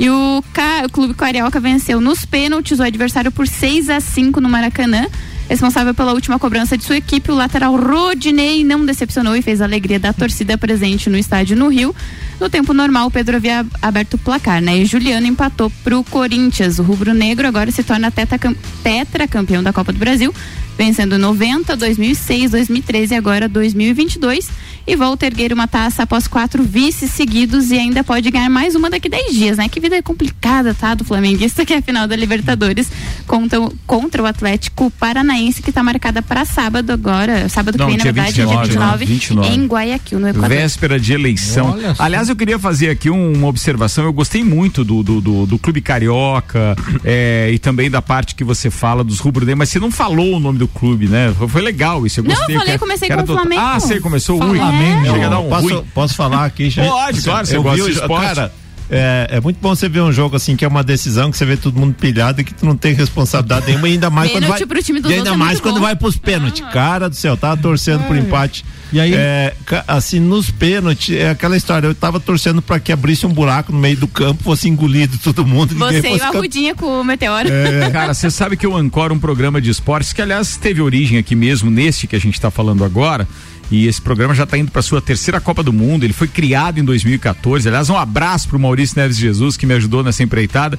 E o, Ca... o Clube Carioca venceu nos pênaltis o adversário por 6 a 5 no Maracanã. Responsável pela última cobrança de sua equipe, o lateral Rodinei não decepcionou e fez a alegria da torcida presente no estádio no Rio. No tempo normal, o Pedro havia aberto o placar, né? E Juliano empatou para o Corinthians. O rubro-negro agora se torna tetracampeão da Copa do Brasil, vencendo 90, 2006, 2013 e agora 2022 e volta a erguer uma taça após quatro vices seguidos e ainda pode ganhar mais uma daqui dez dias, né? Que vida complicada, tá? Do flamenguista, que é a final da Libertadores contra, contra o Atlético Paranaense, que está marcada para sábado agora, sábado Não, que vem, na verdade, 29, dia 29, 29, em Guayaquil, no Equador. Véspera de eleição. Aliás, eu queria fazer aqui uma observação, eu gostei muito do, do, do, do Clube Carioca é, e também da parte que você fala dos rubro-negros, mas você não falou o nome do clube, né? Foi, foi legal isso, eu gostei. Não, eu falei, comecei com o Flamengo. Ah, você começou, Fala. ui. Chega a dar um posso, posso falar aqui? Já, Pode, claro, você eu gosta vi, de esporte. Cara, é, é, muito bom você ver um jogo assim que é uma decisão que você vê todo mundo pilhado e que tu não tem responsabilidade nenhuma e ainda mais quando vai e ainda mais quando bom. vai pros pênaltis. Ah. Cara do céu, tava torcendo por empate. E aí, é, assim, nos pênaltis, é aquela história, eu tava torcendo para que abrisse um buraco no meio do campo, fosse engolido todo mundo. Você e a Rudinha com o Meteoro. É, cara, você sabe que eu ancoro um programa de esportes que, aliás, teve origem aqui mesmo, neste que a gente tá falando agora. E esse programa já está indo para sua terceira Copa do Mundo. Ele foi criado em 2014. Aliás, um abraço para o Maurício Neves Jesus que me ajudou nessa empreitada.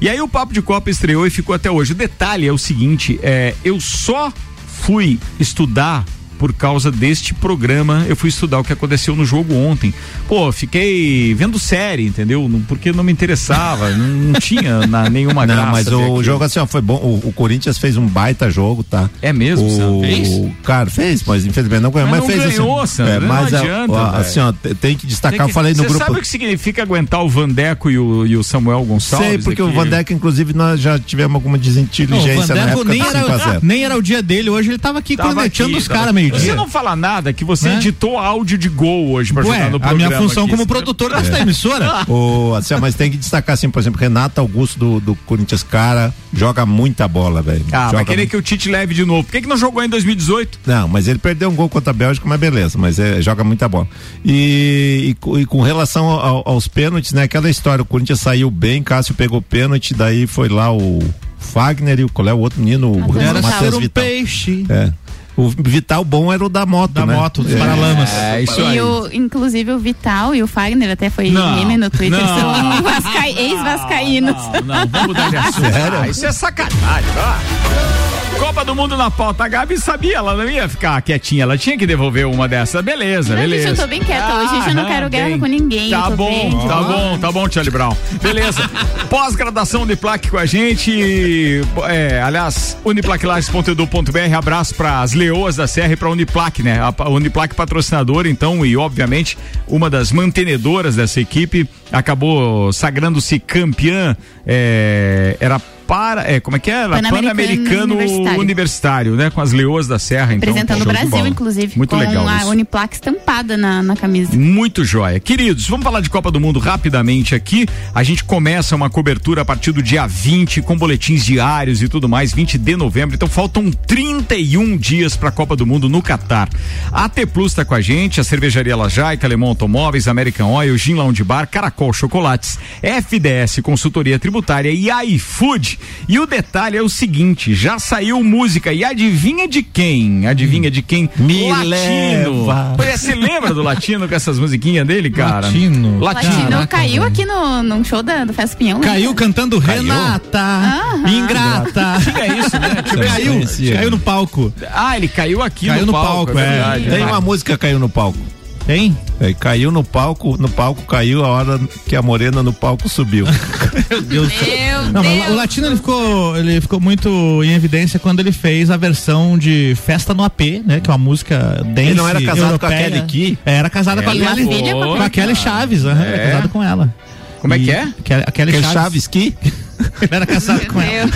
E aí o Papo de Copa estreou e ficou até hoje. O detalhe é o seguinte: é, eu só fui estudar por causa deste programa, eu fui estudar o que aconteceu no jogo ontem. Pô, fiquei vendo série, entendeu? Porque não me interessava, não, não tinha na, nenhuma não, graça. Mas o jogo assim, ó, foi bom. O, o, Corinthians fez um baita jogo, tá? É mesmo, o, fez? O cara fez, mas infelizmente não ganhou. Mas, mas não fez ganhou, assim, Sandro, é, mas não adianta, ó, assim, ó, tem que destacar, tem que, eu falei no grupo. Você sabe o que significa aguentar o Vandeco e o, e o Samuel Gonçalves? Sei, porque aqui? o Vandeco, inclusive, nós já tivemos alguma desinteligência não, na época nem era, nem era o dia dele, hoje ele tava aqui tava cornetando os caras meio Você não fala nada que você é? editou áudio de gol hoje pra Ué, jogar no programa. A minha função aqui, como produtor desta é. emissora. o, assim, mas tem que destacar assim, por exemplo, Renato Augusto do, do Corinthians, cara, joga muita bola, velho. Ah, joga vai querer muito. que o Tite leve de novo. Por que, que não jogou em 2018? Não, mas ele perdeu um gol contra a Bélgica, mas beleza, mas é, joga muita bola. E, e, e com relação ao, aos pênaltis, né? Aquela história, o Corinthians saiu bem, Cássio pegou pênalti, daí foi lá o Fagner e o, qual é o outro menino? O Matheus um Vital. peixe. É. O Vital bom era o da moto, da né? moto, dos é, paralamas. É, isso aí. E o, inclusive o Vital e o Fagner até foi meme no Twitter, não, são vasca... ex-vascaínos. Não, não, vamos mudar de assunto. Sério? Ah, isso é sacanagem, ó. Copa do Mundo na pauta. A Gabi sabia, ela não ia ficar quietinha, ela tinha que devolver uma dessa. Beleza, não, beleza. Gente, eu tô bem quieta ah, hoje, eu não quero guerra bem. com ninguém. Tá bom, bem, tá bom, tá bom, Charlie Brown. Beleza. Pós-graduação Uniplac com a gente. É, aliás, uniplaclages.edu.br. Abraço para as leoas da Serra e pra Uniplac, né? A Uniplac patrocinadora, então, e obviamente uma das mantenedoras dessa equipe acabou sagrando-se campeã. É, era para, é, como é que é? Pan-Americano Pan universitário. universitário. né? Com as leoas da Serra. Então, Representando o Brasil, inclusive. Muito com legal. a Uniplac estampada na, na camisa. Muito jóia. Queridos, vamos falar de Copa do Mundo rapidamente aqui. A gente começa uma cobertura a partir do dia 20, com boletins diários e tudo mais, 20 de novembro. Então faltam 31 dias para a Copa do Mundo no Catar. A T Plus está com a gente, a cervejaria Lajaica, Alemão Automóveis, American Oil, Gin Lounge Bar, Caracol Chocolates, FDS Consultoria Tributária e iFood. E o detalhe é o seguinte: já saiu música e adivinha de quem? Adivinha de quem? Me Latino. Leva. Você lembra do Latino com essas musiquinhas dele, cara? Latino. Latino, Latino caiu aqui no, num show da, do Festa Pinhão. Né? Caiu né? cantando caiu? Renata. Aham. Ingrata. Tinha isso, né? caiu, caiu no palco. Ah, ele caiu aqui caiu no, no palco. palco é. Verdade, Tem uma música caiu no palco. Tem? É, caiu no palco, no palco caiu a hora que a morena no palco subiu. Meu Deus. Meu não, Deus. o Latino ele ficou, ele ficou muito em evidência quando ele fez a versão de Festa no AP, né? Que é uma música dance Ele não era casado europeia. com a Kelly Key? É, era casado com a Kelly, com a Kelly Chaves, uhum, é. casado com ela. Como é que é? A Kelly, Chaves. Chaves Key? ele era casado com ela.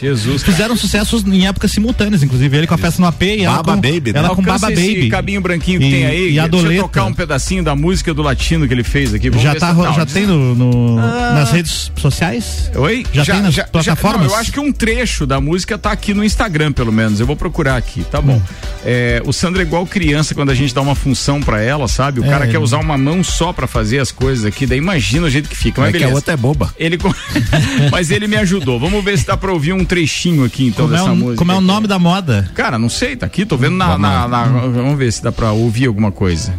Jesus. Fizeram sucessos em épocas simultâneas, inclusive ele com a festa no AP e ela Baba com, Baby, né? ela com Alcança Baba esse Baby. cabinho branquinho que E- tem aí. e a Deixa eu tocar um pedacinho da música do latino que ele fez aqui. Vamos Já tá, se ro- já tem no, no- nas redes sociais? Oi? Já, tem nas plataformas? não, eu acho que um trecho da música tá aqui no Instagram, pelo menos. Eu vou procurar aqui, tá bom. É, o Sandro é igual criança quando a gente dá uma função pra ela, sabe? O É, cara quer usar uma mão só pra fazer as coisas aqui, daí imagina o jeito que fica. Mas É que a beleza. outra é boba. Ele Mas ele me ajudou. Vamos ver se dá pra ouvir um trechinho aqui então Como é, dessa o, música. como é o aqui. nome da moda? Cara, não sei, tá aqui, tô vendo na, na- na- Vamos ver se dá pra ouvir alguma coisa.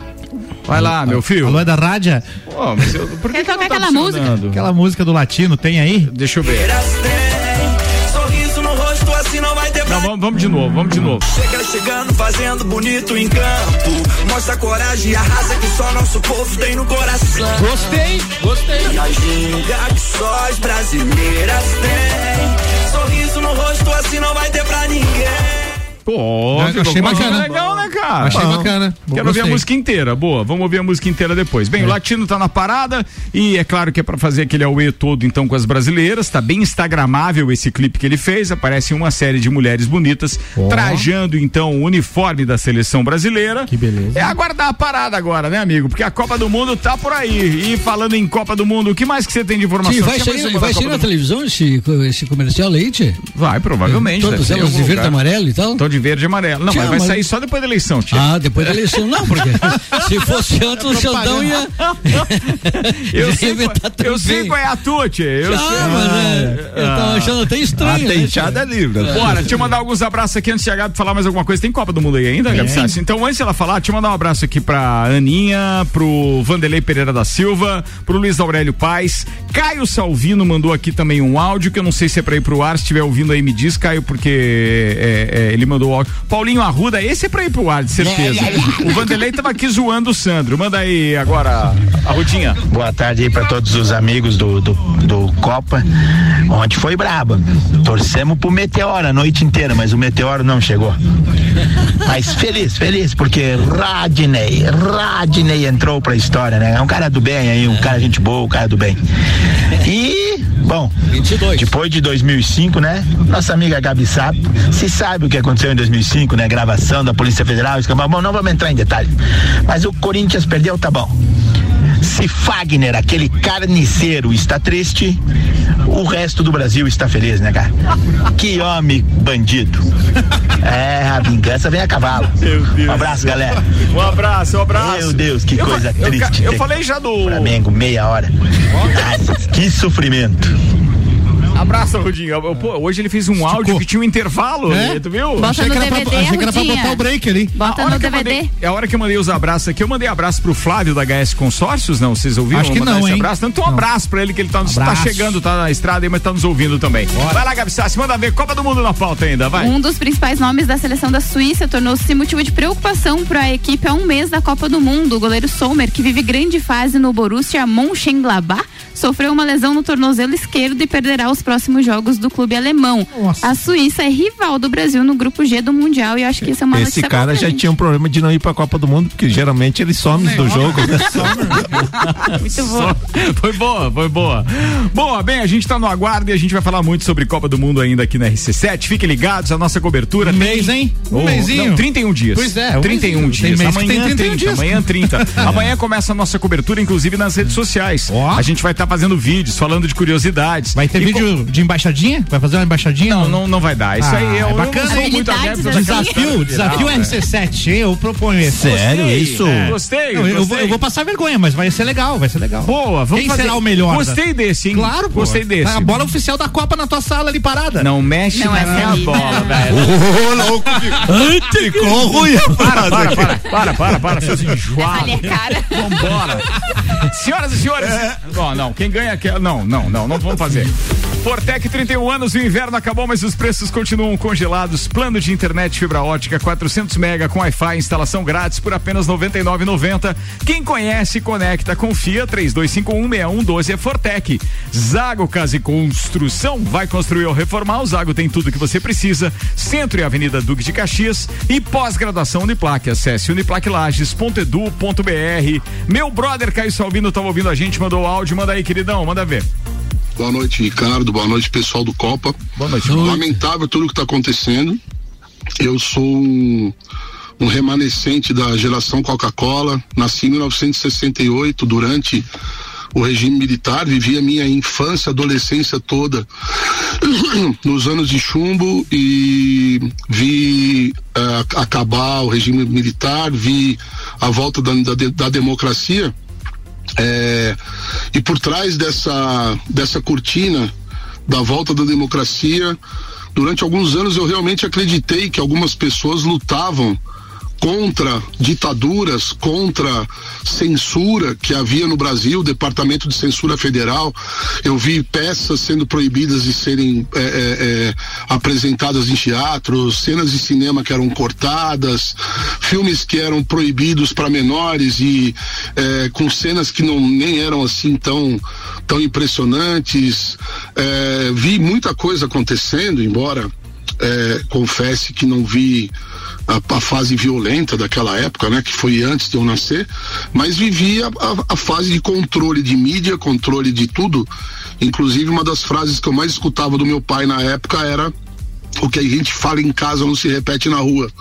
Vai lá, meu filho. Alô é da rádio? Pô, mas eu, por que que tocar tá aquela música? Aquela música do latino, tem aí? Deixa eu ver. Não vamos, vamos de novo, vamos de novo. Chega chegando, fazendo bonito em campo. Mostra coragem e arrasa que só nosso povo tem no coração. Gostei, gostei. E a ginga que só as brasileiras têm. Sorriso no rosto, assim não vai ter pra ninguém. Eu ficou achei bacana. legal, né, cara? Achei Bom. bacana. Quero ouvir a Gostei. música inteira. Boa, vamos ouvir a música inteira depois. Bem, o Latino tá na parada e é claro que é pra fazer aquele auê todo então com as brasileiras. Tá bem instagramável esse clipe que ele fez. Aparece uma série de mulheres bonitas trajando então o uniforme da seleção brasileira. Que beleza. É aguardar a parada agora, né, amigo? Porque a Copa do Mundo tá por aí. E falando em Copa do Mundo, o que mais que você tem de informação? Sim, vai sair, vai sair na televisão esse, esse comercial leite? Vai, provavelmente. Em elas de verde amarelo e tal? Tô de verde e amarelo. Não, Tia, mas vai mas- sair só depois da eleição, tia. Ah, depois da eleição. Não, porque se fosse antes o Xandão ia. Eu sei, qual, eu sei qual é a tua, tia. Eu ah, sei. mas é, eu tava achando até A estranho. né, tenteada é livre. Bora, deixa eu mandar alguns abraços aqui antes de a Gabi falar mais alguma coisa. Tem Copa do Mundo aí ainda, Gabi Sassi? Então, antes dela falar, deixa eu mandar um abraço aqui pra Aninha, pro Vanderlei Pereira da Silva, pro Luiz Aurélio Paz. Caio Salvino mandou aqui também um áudio, que eu não sei se é pra ir pro ar. Se estiver ouvindo aí, me diz, Caio, porque é, é, ele mandou o áudio. Paulinho Arruda, esse é pra ir pro ar, de certeza. o Vanderlei tava aqui zoando o Sandro. Manda aí agora a Rudinha. Boa tarde aí pra todos os amigos do, do, do Copa. Ontem foi braba. Torcemos pro Meteoro a noite inteira, mas o Meteoro não chegou. Mas feliz, feliz, porque Radney, Radney entrou pra história, né? É um cara do bem aí, um cara gente boa, um cara do bem. E, bom, 22. depois de 2005, né? Nossa amiga Gabi sabe, se sabe o que aconteceu em 2005, né? Gravação da Polícia Federal, bom, não vamos entrar em detalhe. Mas o Corinthians perdeu, tá bom. Se Fagner, aquele carniceiro, está triste, o resto do Brasil está feliz, né, cara? Que homem bandido. É, a vingança vem a cavalo. Meu Deus. Um abraço, galera. Um abraço, um abraço. Meu Deus, que Eu coisa eu triste. Eu, ter falei já do. Flamengo, meia hora. Nossa, que sofrimento. Abraço, Rudinho. Pô, hoje ele fez um áudio que tinha um intervalo. É? Tu viu? Bota Achei no que era pra- DVD, achei que era pra botar o break ali. Bota no DVD. mandei- é a hora que eu mandei os abraços aqui, eu mandei abraço pro Flávio da HS Consórcios, não? Vocês ouviram? Acho que não, esse hein? Abraço? Então, um abraço pra ele que ele tá, tá chegando, tá na estrada aí, mas tá nos ouvindo também. Vai lá, Gabi Sassi, manda ver. Copa do Mundo na pauta ainda, vai. Um dos principais nomes da seleção da Suíça tornou-se motivo de preocupação para a equipe há um mês da Copa do Mundo. O goleiro Sommer, que vive grande fase no Borussia Mönchengladbach, sofreu uma lesão no tornozelo esquerdo e perderá os próximos jogos do clube alemão. Nossa. A Suíça é rival do Brasil no grupo G do Mundial e eu acho que isso é uma Esse notícia cara boa já tinha um problema de não ir pra Copa do Mundo, porque geralmente ele some do jogo. né? Muito bom. Só- Foi boa, foi boa. Boa, bem, a gente tá no aguardo e a gente vai falar muito sobre Copa do Mundo ainda aqui na RC7. Fiquem ligados, a nossa cobertura. Um tem- mês, hein? Um Oh, mês,inho. Não, 31 dias. Pois é, um 31 mêsinho. dias. Tem mês amanhã tem 31 dias. Amanhã 30. amanhã começa a nossa cobertura, inclusive nas redes sociais. Ó. A gente vai estar fazendo vídeos, falando de curiosidades. Vai ter E vídeo de embaixadinha? Vai fazer uma embaixadinha? Não, não, não vai dar. Isso Ah, aí é, é eu bacana, hein? muito adepto daquela Desafio, desafio né? RC7, hein? eu proponho esse. Sério, Gostei, isso? é, Gostei, Não, eu, vou, gostei. eu vou passar vergonha, mas vai ser legal, vai ser legal. Boa, vamos Quem fazer. será o melhor? Gostei desse, hein? Claro, pô. Gostei desse. Tá A bola oficial da Copa na tua sala ali parada. Não mexe Não, na essa minha ali. bola, velho. Ô, louco, ficou ruim. Para, para, para, para, para, para, seus enjoados. é. Vambora. Senhoras e senhores. Não, não, quem ganha quer. Não, não, não, não vamos fazer. Fortec 31 anos, o inverno acabou, mas os preços continuam congelados. Plano de internet fibra ótica 400 mega com Wi-Fi, instalação grátis por apenas R$ 99,90. Quem conhece, conecta, confia 32516112 é Fortec. Zago Casa e Construção vai construir ou reformar. O Zago tem tudo que você precisa. Centro e Avenida Duque de Caxias e pós-graduação Uniplaque. Acesse uniplaquelages.edu.br. Meu brother Caio Salvino tá ouvindo a gente, mandou áudio, manda aí, queridão, manda ver. Boa noite, Ricardo. Boa noite, pessoal do Copa. Boa noite. Lamentável tudo que está acontecendo. Eu sou um, um remanescente da geração Coca-Cola. Nasci em 1968, durante o regime militar, vivi a minha infância, adolescência toda nos anos de chumbo e vi uh, acabar o regime militar, vi a volta da, da, da democracia. É, e por trás dessa, dessa cortina da volta da democracia, durante alguns anos eu realmente acreditei que algumas pessoas lutavam contra ditaduras, contra censura que havia no Brasil, Departamento de Censura Federal. Eu vi peças sendo proibidas de serem é, é, é, apresentadas em teatros, cenas de cinema que eram cortadas, filmes que eram proibidos para menores e é, com cenas que não nem eram assim tão tão impressionantes. É, vi muita coisa acontecendo, embora é, confesse que não vi a, a, fase violenta daquela época, né? Que foi antes de eu nascer, mas vivia a, a, fase de controle de mídia, controle de tudo. Inclusive, uma das frases que eu mais escutava do meu pai na época era o que a gente fala em casa não se repete na rua.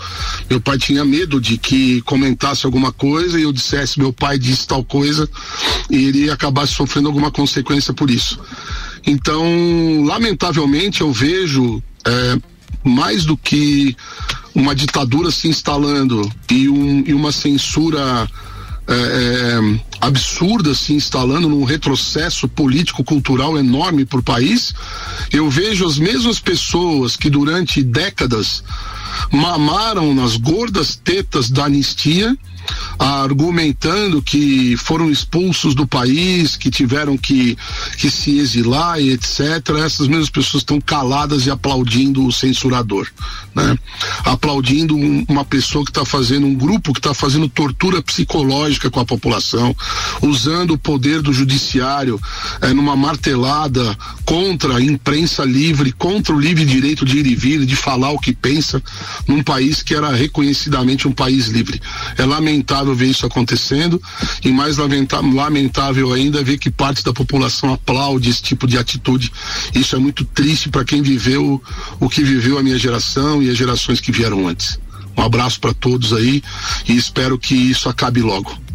Meu pai tinha medo de que comentasse alguma coisa e eu dissesse meu pai disse tal coisa e ele acabasse sofrendo alguma consequência por isso. Então, lamentavelmente, eu vejo é, mais do que uma ditadura se instalando e, um, e uma censura é, é, absurda se instalando num retrocesso político-cultural enorme para o país, eu vejo as mesmas pessoas que durante décadas mamaram nas gordas tetas da anistia argumentando que foram expulsos do país, que tiveram que, que se exilar e etc. Essas mesmas pessoas estão caladas e aplaudindo o censurador, né? Aplaudindo um, uma pessoa que está fazendo, um grupo que está fazendo tortura psicológica com a população, usando o poder do judiciário é, numa martelada contra a imprensa livre, contra o livre direito de ir e vir, de falar o que pensa, num país que era reconhecidamente um país livre. É lamentável lamentável ver isso acontecendo e mais lamentável ainda ver que parte da população aplaude esse tipo de atitude. Isso é muito triste para quem viveu o que viveu a minha geração e as gerações que vieram antes. Um abraço para todos aí e espero que isso acabe logo.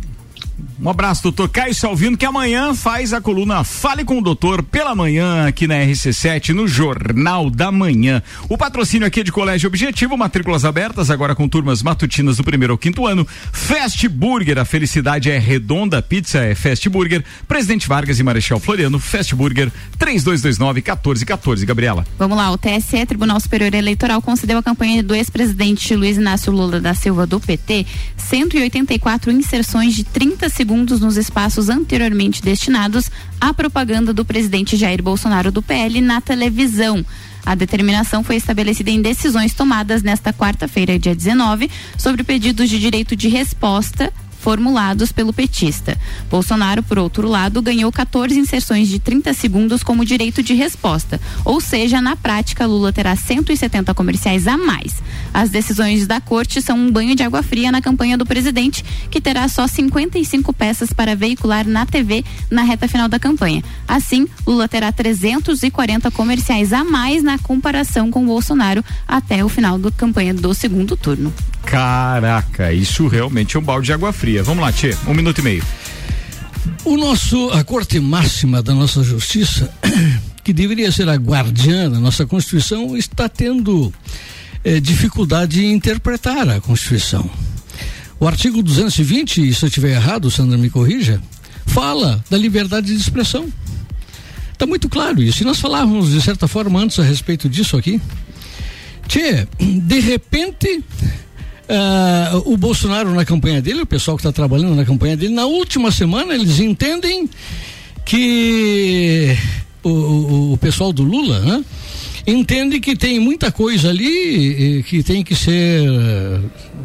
Um abraço, doutor Caio Salvino, que amanhã faz a coluna Fale com o Doutor pela manhã aqui na RC7, no Jornal da Manhã. O patrocínio aqui é de Colégio Objetivo, matrículas abertas, agora com turmas matutinas do primeiro ao quinto ano. Fast Burger, a felicidade é redonda, pizza é Fast Burger. Presidente Vargas e Marechal Floriano, Fast Burger, 3229-1414. Gabriela. Vamos lá, o TSE, Tribunal Superior Eleitoral, concedeu a campanha do ex-presidente Luiz Inácio Lula da Silva do PT 184 inserções de 30 segundos segundos nos espaços anteriormente destinados à propaganda do presidente Jair Bolsonaro do PL na televisão. A determinação foi estabelecida em decisões tomadas nesta quarta-feira, dia 19, sobre pedidos de direito de resposta formulados pelo petista. Bolsonaro, por outro lado, ganhou 14 inserções de 30 segundos como direito de resposta, ou seja, na prática, Lula terá 170 comerciais a mais. As decisões da corte são um banho de água fria na campanha do presidente, que terá só 55 peças para veicular na TV na reta final da campanha. Assim, Lula terá 340 comerciais a mais na comparação com Bolsonaro até o final da campanha do segundo turno. Caraca, isso realmente é um balde de água fria. Vamos lá, Tchê, um minuto e meio. O nosso, a corte máxima da nossa justiça, que deveria ser a guardiã da nossa Constituição, está tendo eh, dificuldade em interpretar a Constituição. O artigo 220, e se eu estiver errado, Sandra me corrija, fala da liberdade de expressão. Está muito claro isso. E nós falávamos, de certa forma, antes a respeito disso aqui. Tchê, de repente, Uh, o Bolsonaro na campanha dele, o pessoal que está trabalhando na campanha dele, na última semana eles entendem que o, o, o pessoal do Lula, né? Entende que tem muita coisa ali que tem que ser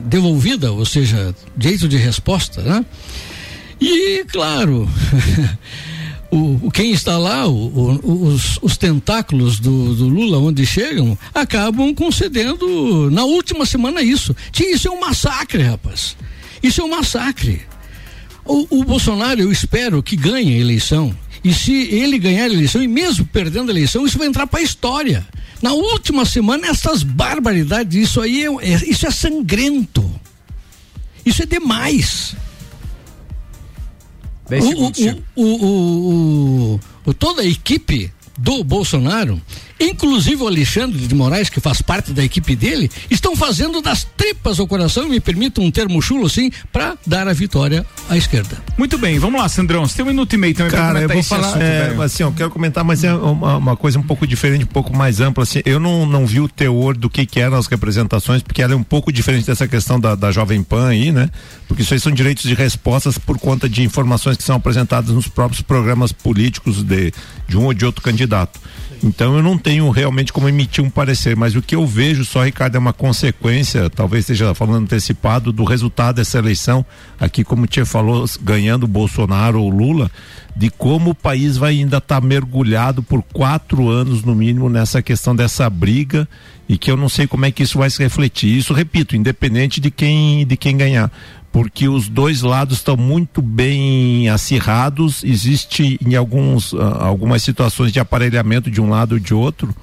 devolvida, ou seja, direito de resposta, né? E claro, o, o, quem está lá, o, os, os, tentáculos do, do, Lula, onde chegam, acabam concedendo na última semana isso. Isso é um massacre, rapaz. Isso é um massacre. O, o, Bolsonaro, eu espero que ganhe a eleição E se ele ganhar a eleição, e mesmo perdendo a eleição, isso vai entrar para a história. Na última semana, essas barbaridades, isso aí é, é, isso é sangrento. Isso é demais. O, o, o, o, toda a equipe do Bolsonaro inclusive o Alexandre de Moraes, que faz parte da equipe dele, estão fazendo das tripas ao coração, me permita um termo chulo assim, para dar a vitória à esquerda. Muito bem, vamos lá, Sandrão, você tem um minuto e meio também Cara, eu vou falar, assunto, é, assim, eu quero comentar, mas é uma, uma, coisa um pouco diferente, um pouco mais ampla, assim, eu não, não vi o teor do que que eram as representações, porque ela é um pouco diferente dessa questão da, da Jovem Pan aí, né? Porque isso aí são direitos de respostas por conta de informações que são apresentadas nos próprios programas políticos de, de um ou de outro candidato. Então eu não tenho realmente como emitir um parecer, mas o que eu vejo só, Ricardo, é uma consequência, talvez esteja falando antecipado, do resultado dessa eleição, aqui como o Tia falou, ganhando Bolsonaro ou Lula, de como o país vai ainda estar tá mergulhado por quatro anos no mínimo nessa questão dessa briga e que eu não sei como é que isso vai se refletir. Isso, repito, independente de quem de quem ganhar porque os dois lados estão muito bem acirrados, existe em alguns, uh, algumas situações de aparelhamento de um lado ou de outro,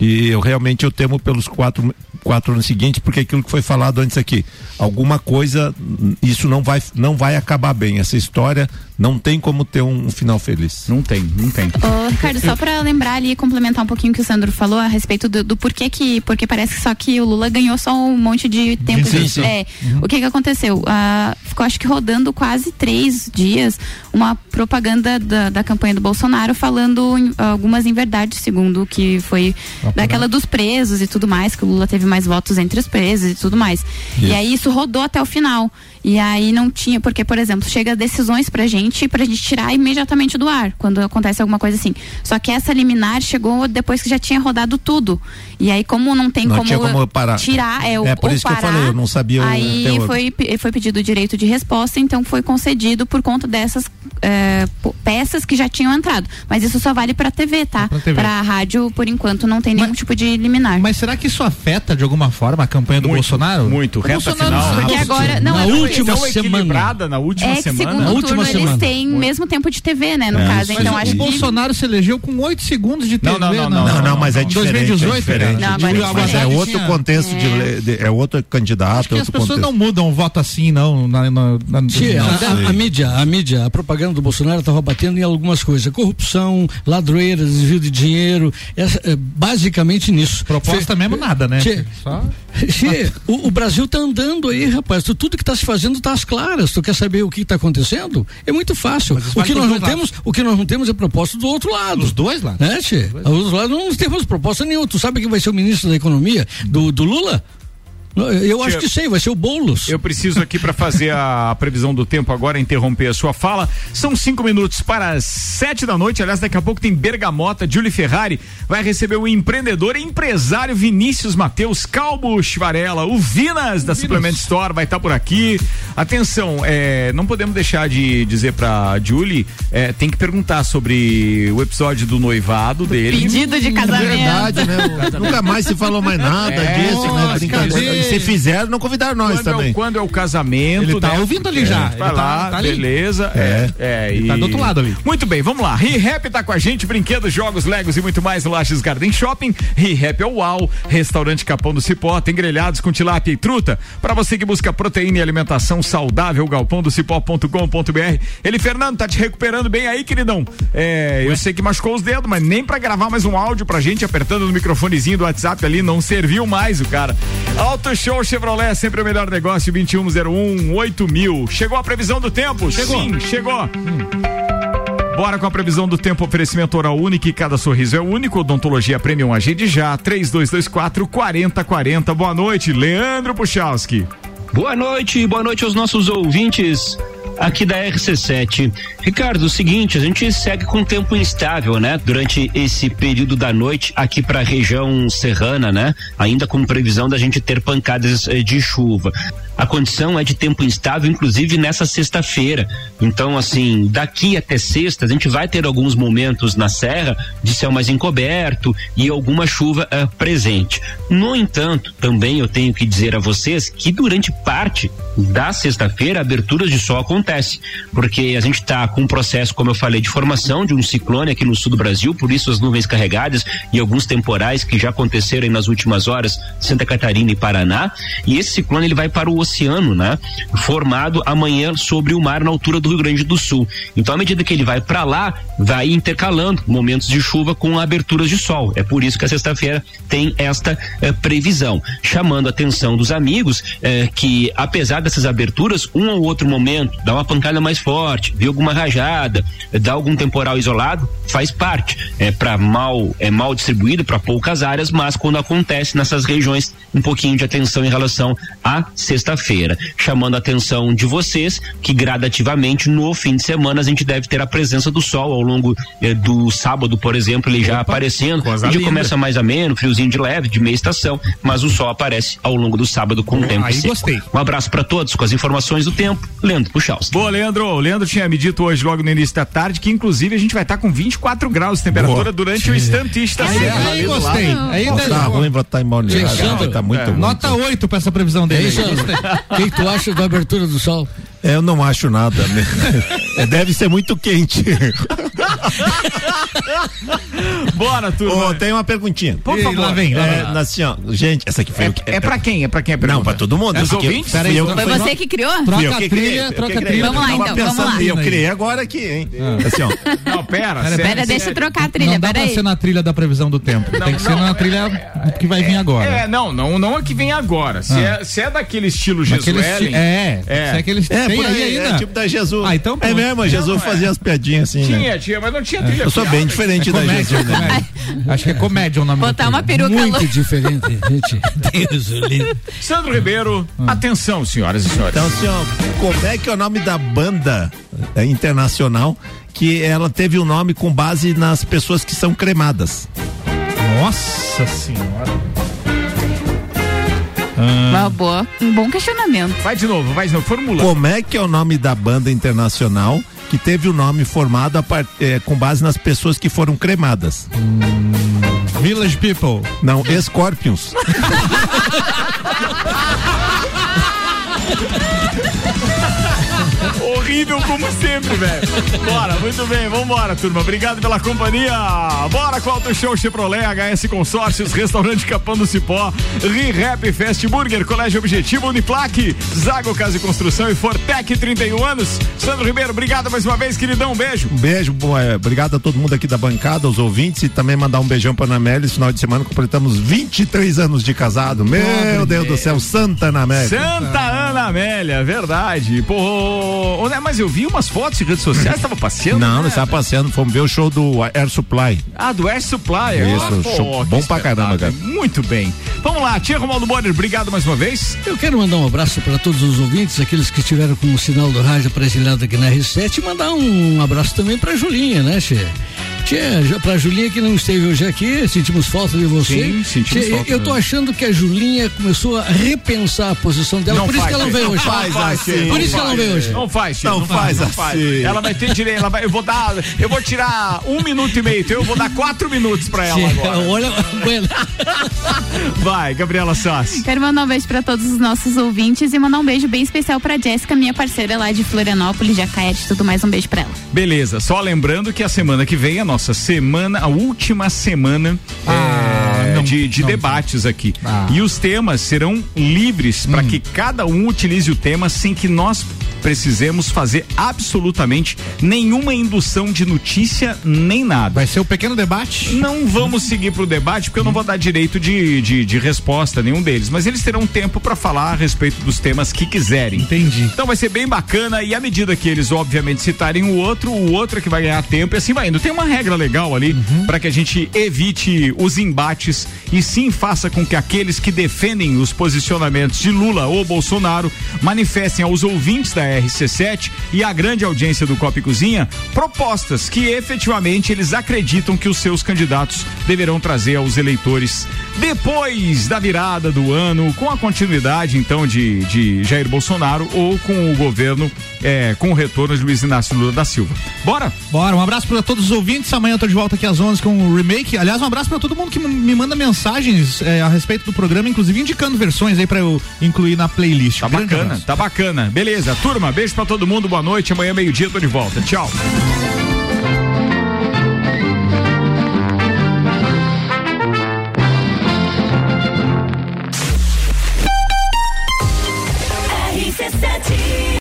e eu realmente eu temo pelos quatro, quatro anos seguintes, porque aquilo que foi falado antes aqui, alguma coisa, isso não vai, não vai acabar bem. Essa história não tem como ter um, um final feliz. Não tem, não tem. Ô, Ricardo, só para lembrar ali, complementar um pouquinho o que o Sandro falou a respeito do, do, porquê que, porque parece só que o Lula ganhou só um monte de tempo. Sim, sim. É, uhum. O que que aconteceu? Ah, ficou acho que rodando quase três dias uma propaganda da, da campanha do Bolsonaro falando em, algumas inverdades, segundo o que foi ah, daquela dos presos e tudo mais, que o Lula teve mais votos entre os presos e tudo mais. Isso. E aí isso rodou até o final. E aí não tinha, porque, por exemplo, chega decisões pra gente, pra gente tirar imediatamente do ar, quando acontece alguma coisa assim. Só que essa liminar chegou depois que já tinha rodado tudo. E aí, como não tem não como, como parar. tirar, é, é por isso parar, que eu falei, eu não sabia Aí o foi, foi pedido o direito de resposta, então foi concedido por conta dessas é, peças que já tinham entrado. Mas isso só vale pra TV, tá? Pra, TV. pra rádio, por enquanto, não tem nenhum mas, tipo de liminar. Mas será que isso afeta de alguma forma a campanha do muito, Bolsonaro? Muito, reta final. Porque agora. Não, na última semana. Na última é semana. Segundo na última turno, semana. Têm muito. mesmo tempo de TV, né? No é, caso. Então acho o que. O Bolsonaro se elegeu com oito segundos de TV. Não, não, não. Não, não, mas é diferente. 2018, é diferente. Não, agora é mas é outro contexto, é. De, é outro candidato. Acho que as pessoas contexto. não mudam o voto assim, não. Na, na, na, Tia, a, a, a, mídia, a mídia, a propaganda do Bolsonaro estava batendo em algumas coisas. Corrupção, ladroeira, desvio de dinheiro. Essa, é, basicamente nisso. Proposta Fe, mesmo nada, né? Tchê, Só... o, o, Brasil está andando aí, rapaz. Tudo que está se fazendo está às claras. Tu quer saber o que está acontecendo? É muito fácil. O que, nós não temos, o que nós não temos é proposta do outro lado. Dos dois lados. Né, tchê? Dos dois lados não temos proposta nenhuma. Tu sabe quem vai ser o ministro da Economia do, do Lula? Eu acho que sei, vai ser o Boulos. Eu preciso aqui para fazer a previsão do tempo agora, interromper a sua fala. São cinco minutos para as sete da noite. Aliás, daqui a pouco tem Bergamota. Julie Ferrari vai receber o empreendedor e empresário Vinícius Mateus Calbo Varela. O Vinas da Suplement Store vai estar tá por aqui. Atenção, é, não podemos deixar de dizer para Julie, é, tem que perguntar sobre o episódio do noivado dele. Pedido de casamento. É verdade, né? Nunca mais se falou mais nada é, disso, né? Brincadeira se fizeram, não convidaram nós quando também. É o, quando é o casamento. Ele tá né? ouvindo ali já. Vai lá, tá, tá beleza. É. é, e... Tá do outro lado ali. Muito bem, vamos lá. ReHap tá com a gente, brinquedos, jogos, legos e muito mais no Lages Garden Shopping. ReHap é o UAU, restaurante Capão do Cipó, tem grelhados com tilápia e truta. Para você que busca proteína e alimentação saudável, galpão do cipó.com.br. Ele, Fernando, tá te recuperando bem aí, queridão. É, eu sei que machucou os dedos, mas nem para gravar mais um áudio pra gente apertando no microfonezinho do WhatsApp ali, não serviu mais o cara. Auto Show Chevrolet, sempre o melhor negócio, 2101 8000. Chegou a previsão do tempo? Chegou. Sim, chegou. Hum. Bora com a previsão do tempo, oferecimento oral único e cada sorriso é único. Odontologia Premium Agende já, 3224 4040. Boa noite, Leandro Puchalski. Boa noite, boa noite aos nossos ouvintes aqui da RC7. Ricardo, o seguinte, a gente segue com tempo instável, né? Durante esse período da noite aqui para a região serrana, né? Ainda com previsão da gente ter pancadas eh, de chuva. A condição é de tempo instável, inclusive nessa sexta-feira. Então, assim, daqui até sexta, a gente vai ter alguns momentos na serra de céu mais encoberto e alguma chuva uh, presente. No entanto, também eu tenho que dizer a vocês que durante parte da sexta-feira, aberturas de sol acontece, porque a gente está com um processo, como eu falei, de formação de um ciclone aqui no sul do Brasil, por isso as nuvens carregadas e alguns temporais que já aconteceram nas últimas horas, Santa Catarina e Paraná, e esse ciclone ele vai para o oceano, né? Formado amanhã sobre o mar na altura do Rio Grande do Sul. Então, à medida que ele vai para lá, vai intercalando momentos de chuva com aberturas de sol. É por isso que a sexta-feira tem esta eh, previsão, chamando a atenção dos amigos eh, que apesar dessas aberturas, um ou outro momento dá uma pancada mais forte, vê alguma rajada, dá algum temporal isolado, faz parte. É para mal é mal distribuído para poucas áreas, mas quando acontece nessas regiões, um pouquinho de atenção em relação à sexta-feira, chamando a atenção de vocês que gradativamente no fim de semana a gente deve ter a presença do sol ao longo eh, do sábado, por exemplo, ele já Opa, aparecendo. O dia começa mais ameno, friozinho de leve, de meia estação, mas o sol aparece ao longo do sábado com o tempo Aí seco. gostei. Um abraço para todos com as informações do tempo. Leandro Puxaus. Boa, Leandro. O Leandro tinha me dito hoje, logo no início da tarde, que inclusive a gente vai estar tá com 24 graus de temperatura Boa. durante o estantista aí, serra. Aí, gostei. Aí tá ruim pra estar em. Tá muito é. Nota 8 pra essa previsão dele. O que, tu acha da abertura do sol? Eu não acho nada. É, deve ser muito quente. Bora, turma. Oh, tem uma perguntinha. Por favor. Lá vem, lá é, assim, ó, gente, essa aqui foi é, o que. É, é pra quem? É pra quem é pergunta? Não, pra todo mundo. É os ouvintes? Peraí, foi você que criou? Troca a trilha, troca a trilha. Vamos lá, então, vamos lá. Eu criei agora aqui, hein? Ah. Assim, ó. Não, pera. Pera, pera deixa eu trocar a trilha, Não dá pra ser na trilha da previsão do tempo. Tem que ser na trilha que vai vir agora. É, não, não, não é que vem agora. Se ah. é daquele estilo Jesuelen. É, é. Se é aquele. É, por aí, é tipo da Jesus. Ah, então É mesmo, Jesus fazia as piadinhas assim, né? Tinha, tinha, mas não tinha trilha. Eu sou bem diferente da Jesus, né? Acho que é comédia o nome Botar uma peruca Muito diferente, gente. Deus lindo. Sandro Ribeiro, atenção, senhoras e senhores. Então, senhor, como é que é o nome da banda é, internacional que ela teve o um nome com base nas pessoas que são cremadas? Nossa senhora. Uma boa, um bom questionamento. Vai de novo, vai de novo, formula. Como é que é o nome da banda internacional que teve o nome formado a part, é, com base nas pessoas que foram cremadas? Hum, Village People. Não, Scorpions. Horrível como sempre, velho. Bora, muito bem, vambora, turma. Obrigado pela companhia. Bora com o Auto Show Chevrolet, HS Consórcios, Restaurante Capão do Cipó, ReHap Fast Burger, Colégio Objetivo, Uniplaque, Zago Casa e Construção e Fortec 31 anos. Sandro Ribeiro, obrigado mais uma vez, queridão. Um beijo. Um beijo, é, obrigado a todo mundo aqui da bancada, aos ouvintes e também mandar um beijão pra Ana Esse final de semana completamos 23 anos de casado. Meu Pobre Deus do céu, Santa Ana Amélia. Santa Ana Amélia, verdade. Pô, né, mas eu vi umas fotos em redes sociais, tava passeando. Não, né? não estava passeando, fomos ver o show do Air Supply. Ah, do Air Supply. Isso, Pô, show bom pra caramba, cara. Muito bem. Vamos lá, tia Romaldo Bonner, obrigado mais uma vez. Eu quero mandar um abraço para todos os ouvintes, aqueles que estiveram com o sinal do rádio aparelhado aqui na R7 e mandar um abraço também pra Julinha, né, Che? Tia, pra Julinha que não esteve hoje aqui, sentimos falta de você. Sim, sentimos Tia, falta. Eu tô achando que a Julinha começou a repensar a posição dela, não por faz, isso que ela não veio hoje. Faz assim, por isso que ela não veio hoje. Não faz, tia, não, não faz, faz, assim. Ela vai ter direito, ela vai, eu vou dar, eu vou tirar um minuto e meio, então eu vou dar quatro minutos pra ela tia, agora. Olha, vai, Gabriela Sassi. Quero mandar um beijo pra todos os nossos ouvintes e mandar um beijo bem especial pra Jéssica, minha parceira lá de Florianópolis, Jacaete, tudo mais, um beijo pra ela. Beleza, só lembrando que a semana que vem, a nossa semana, a última semana ah, é, não, de, de não, debates aqui. Ah. E os temas serão livres hum. para que cada um utilize o tema sem que nós precisemos fazer absolutamente nenhuma indução de notícia nem nada. Vai ser um pequeno debate? Não vamos seguir para o debate porque eu não vou dar direito de, de, de resposta a nenhum deles, mas eles terão tempo para falar a respeito dos temas que quiserem. Entendi. Então vai ser bem bacana e à medida que eles obviamente citarem o outro, o outro é que vai ganhar tempo e assim vai indo. Tem uma regra legal ali uhum. para que a gente evite os embates e sim faça com que aqueles que defendem os posicionamentos de Lula ou Bolsonaro manifestem aos ouvintes da RC7 e a grande audiência do Copa e Cozinha propostas que efetivamente eles acreditam que os seus candidatos deverão trazer aos eleitores. Depois da virada do ano, com a continuidade então de, de Jair Bolsonaro ou com o governo é, com o retorno de Luiz Inácio Lula da Silva. Bora? Bora, um abraço para todos os ouvintes. Amanhã eu tô de volta aqui às 11 com o remake. Aliás, um abraço para todo mundo que me manda mensagens é, a respeito do programa, inclusive indicando versões aí para eu incluir na playlist. Tá bacana, abraço. tá bacana. Beleza, turma, beijo para todo mundo, boa noite. Amanhã, meio-dia, tô de volta. Tchau.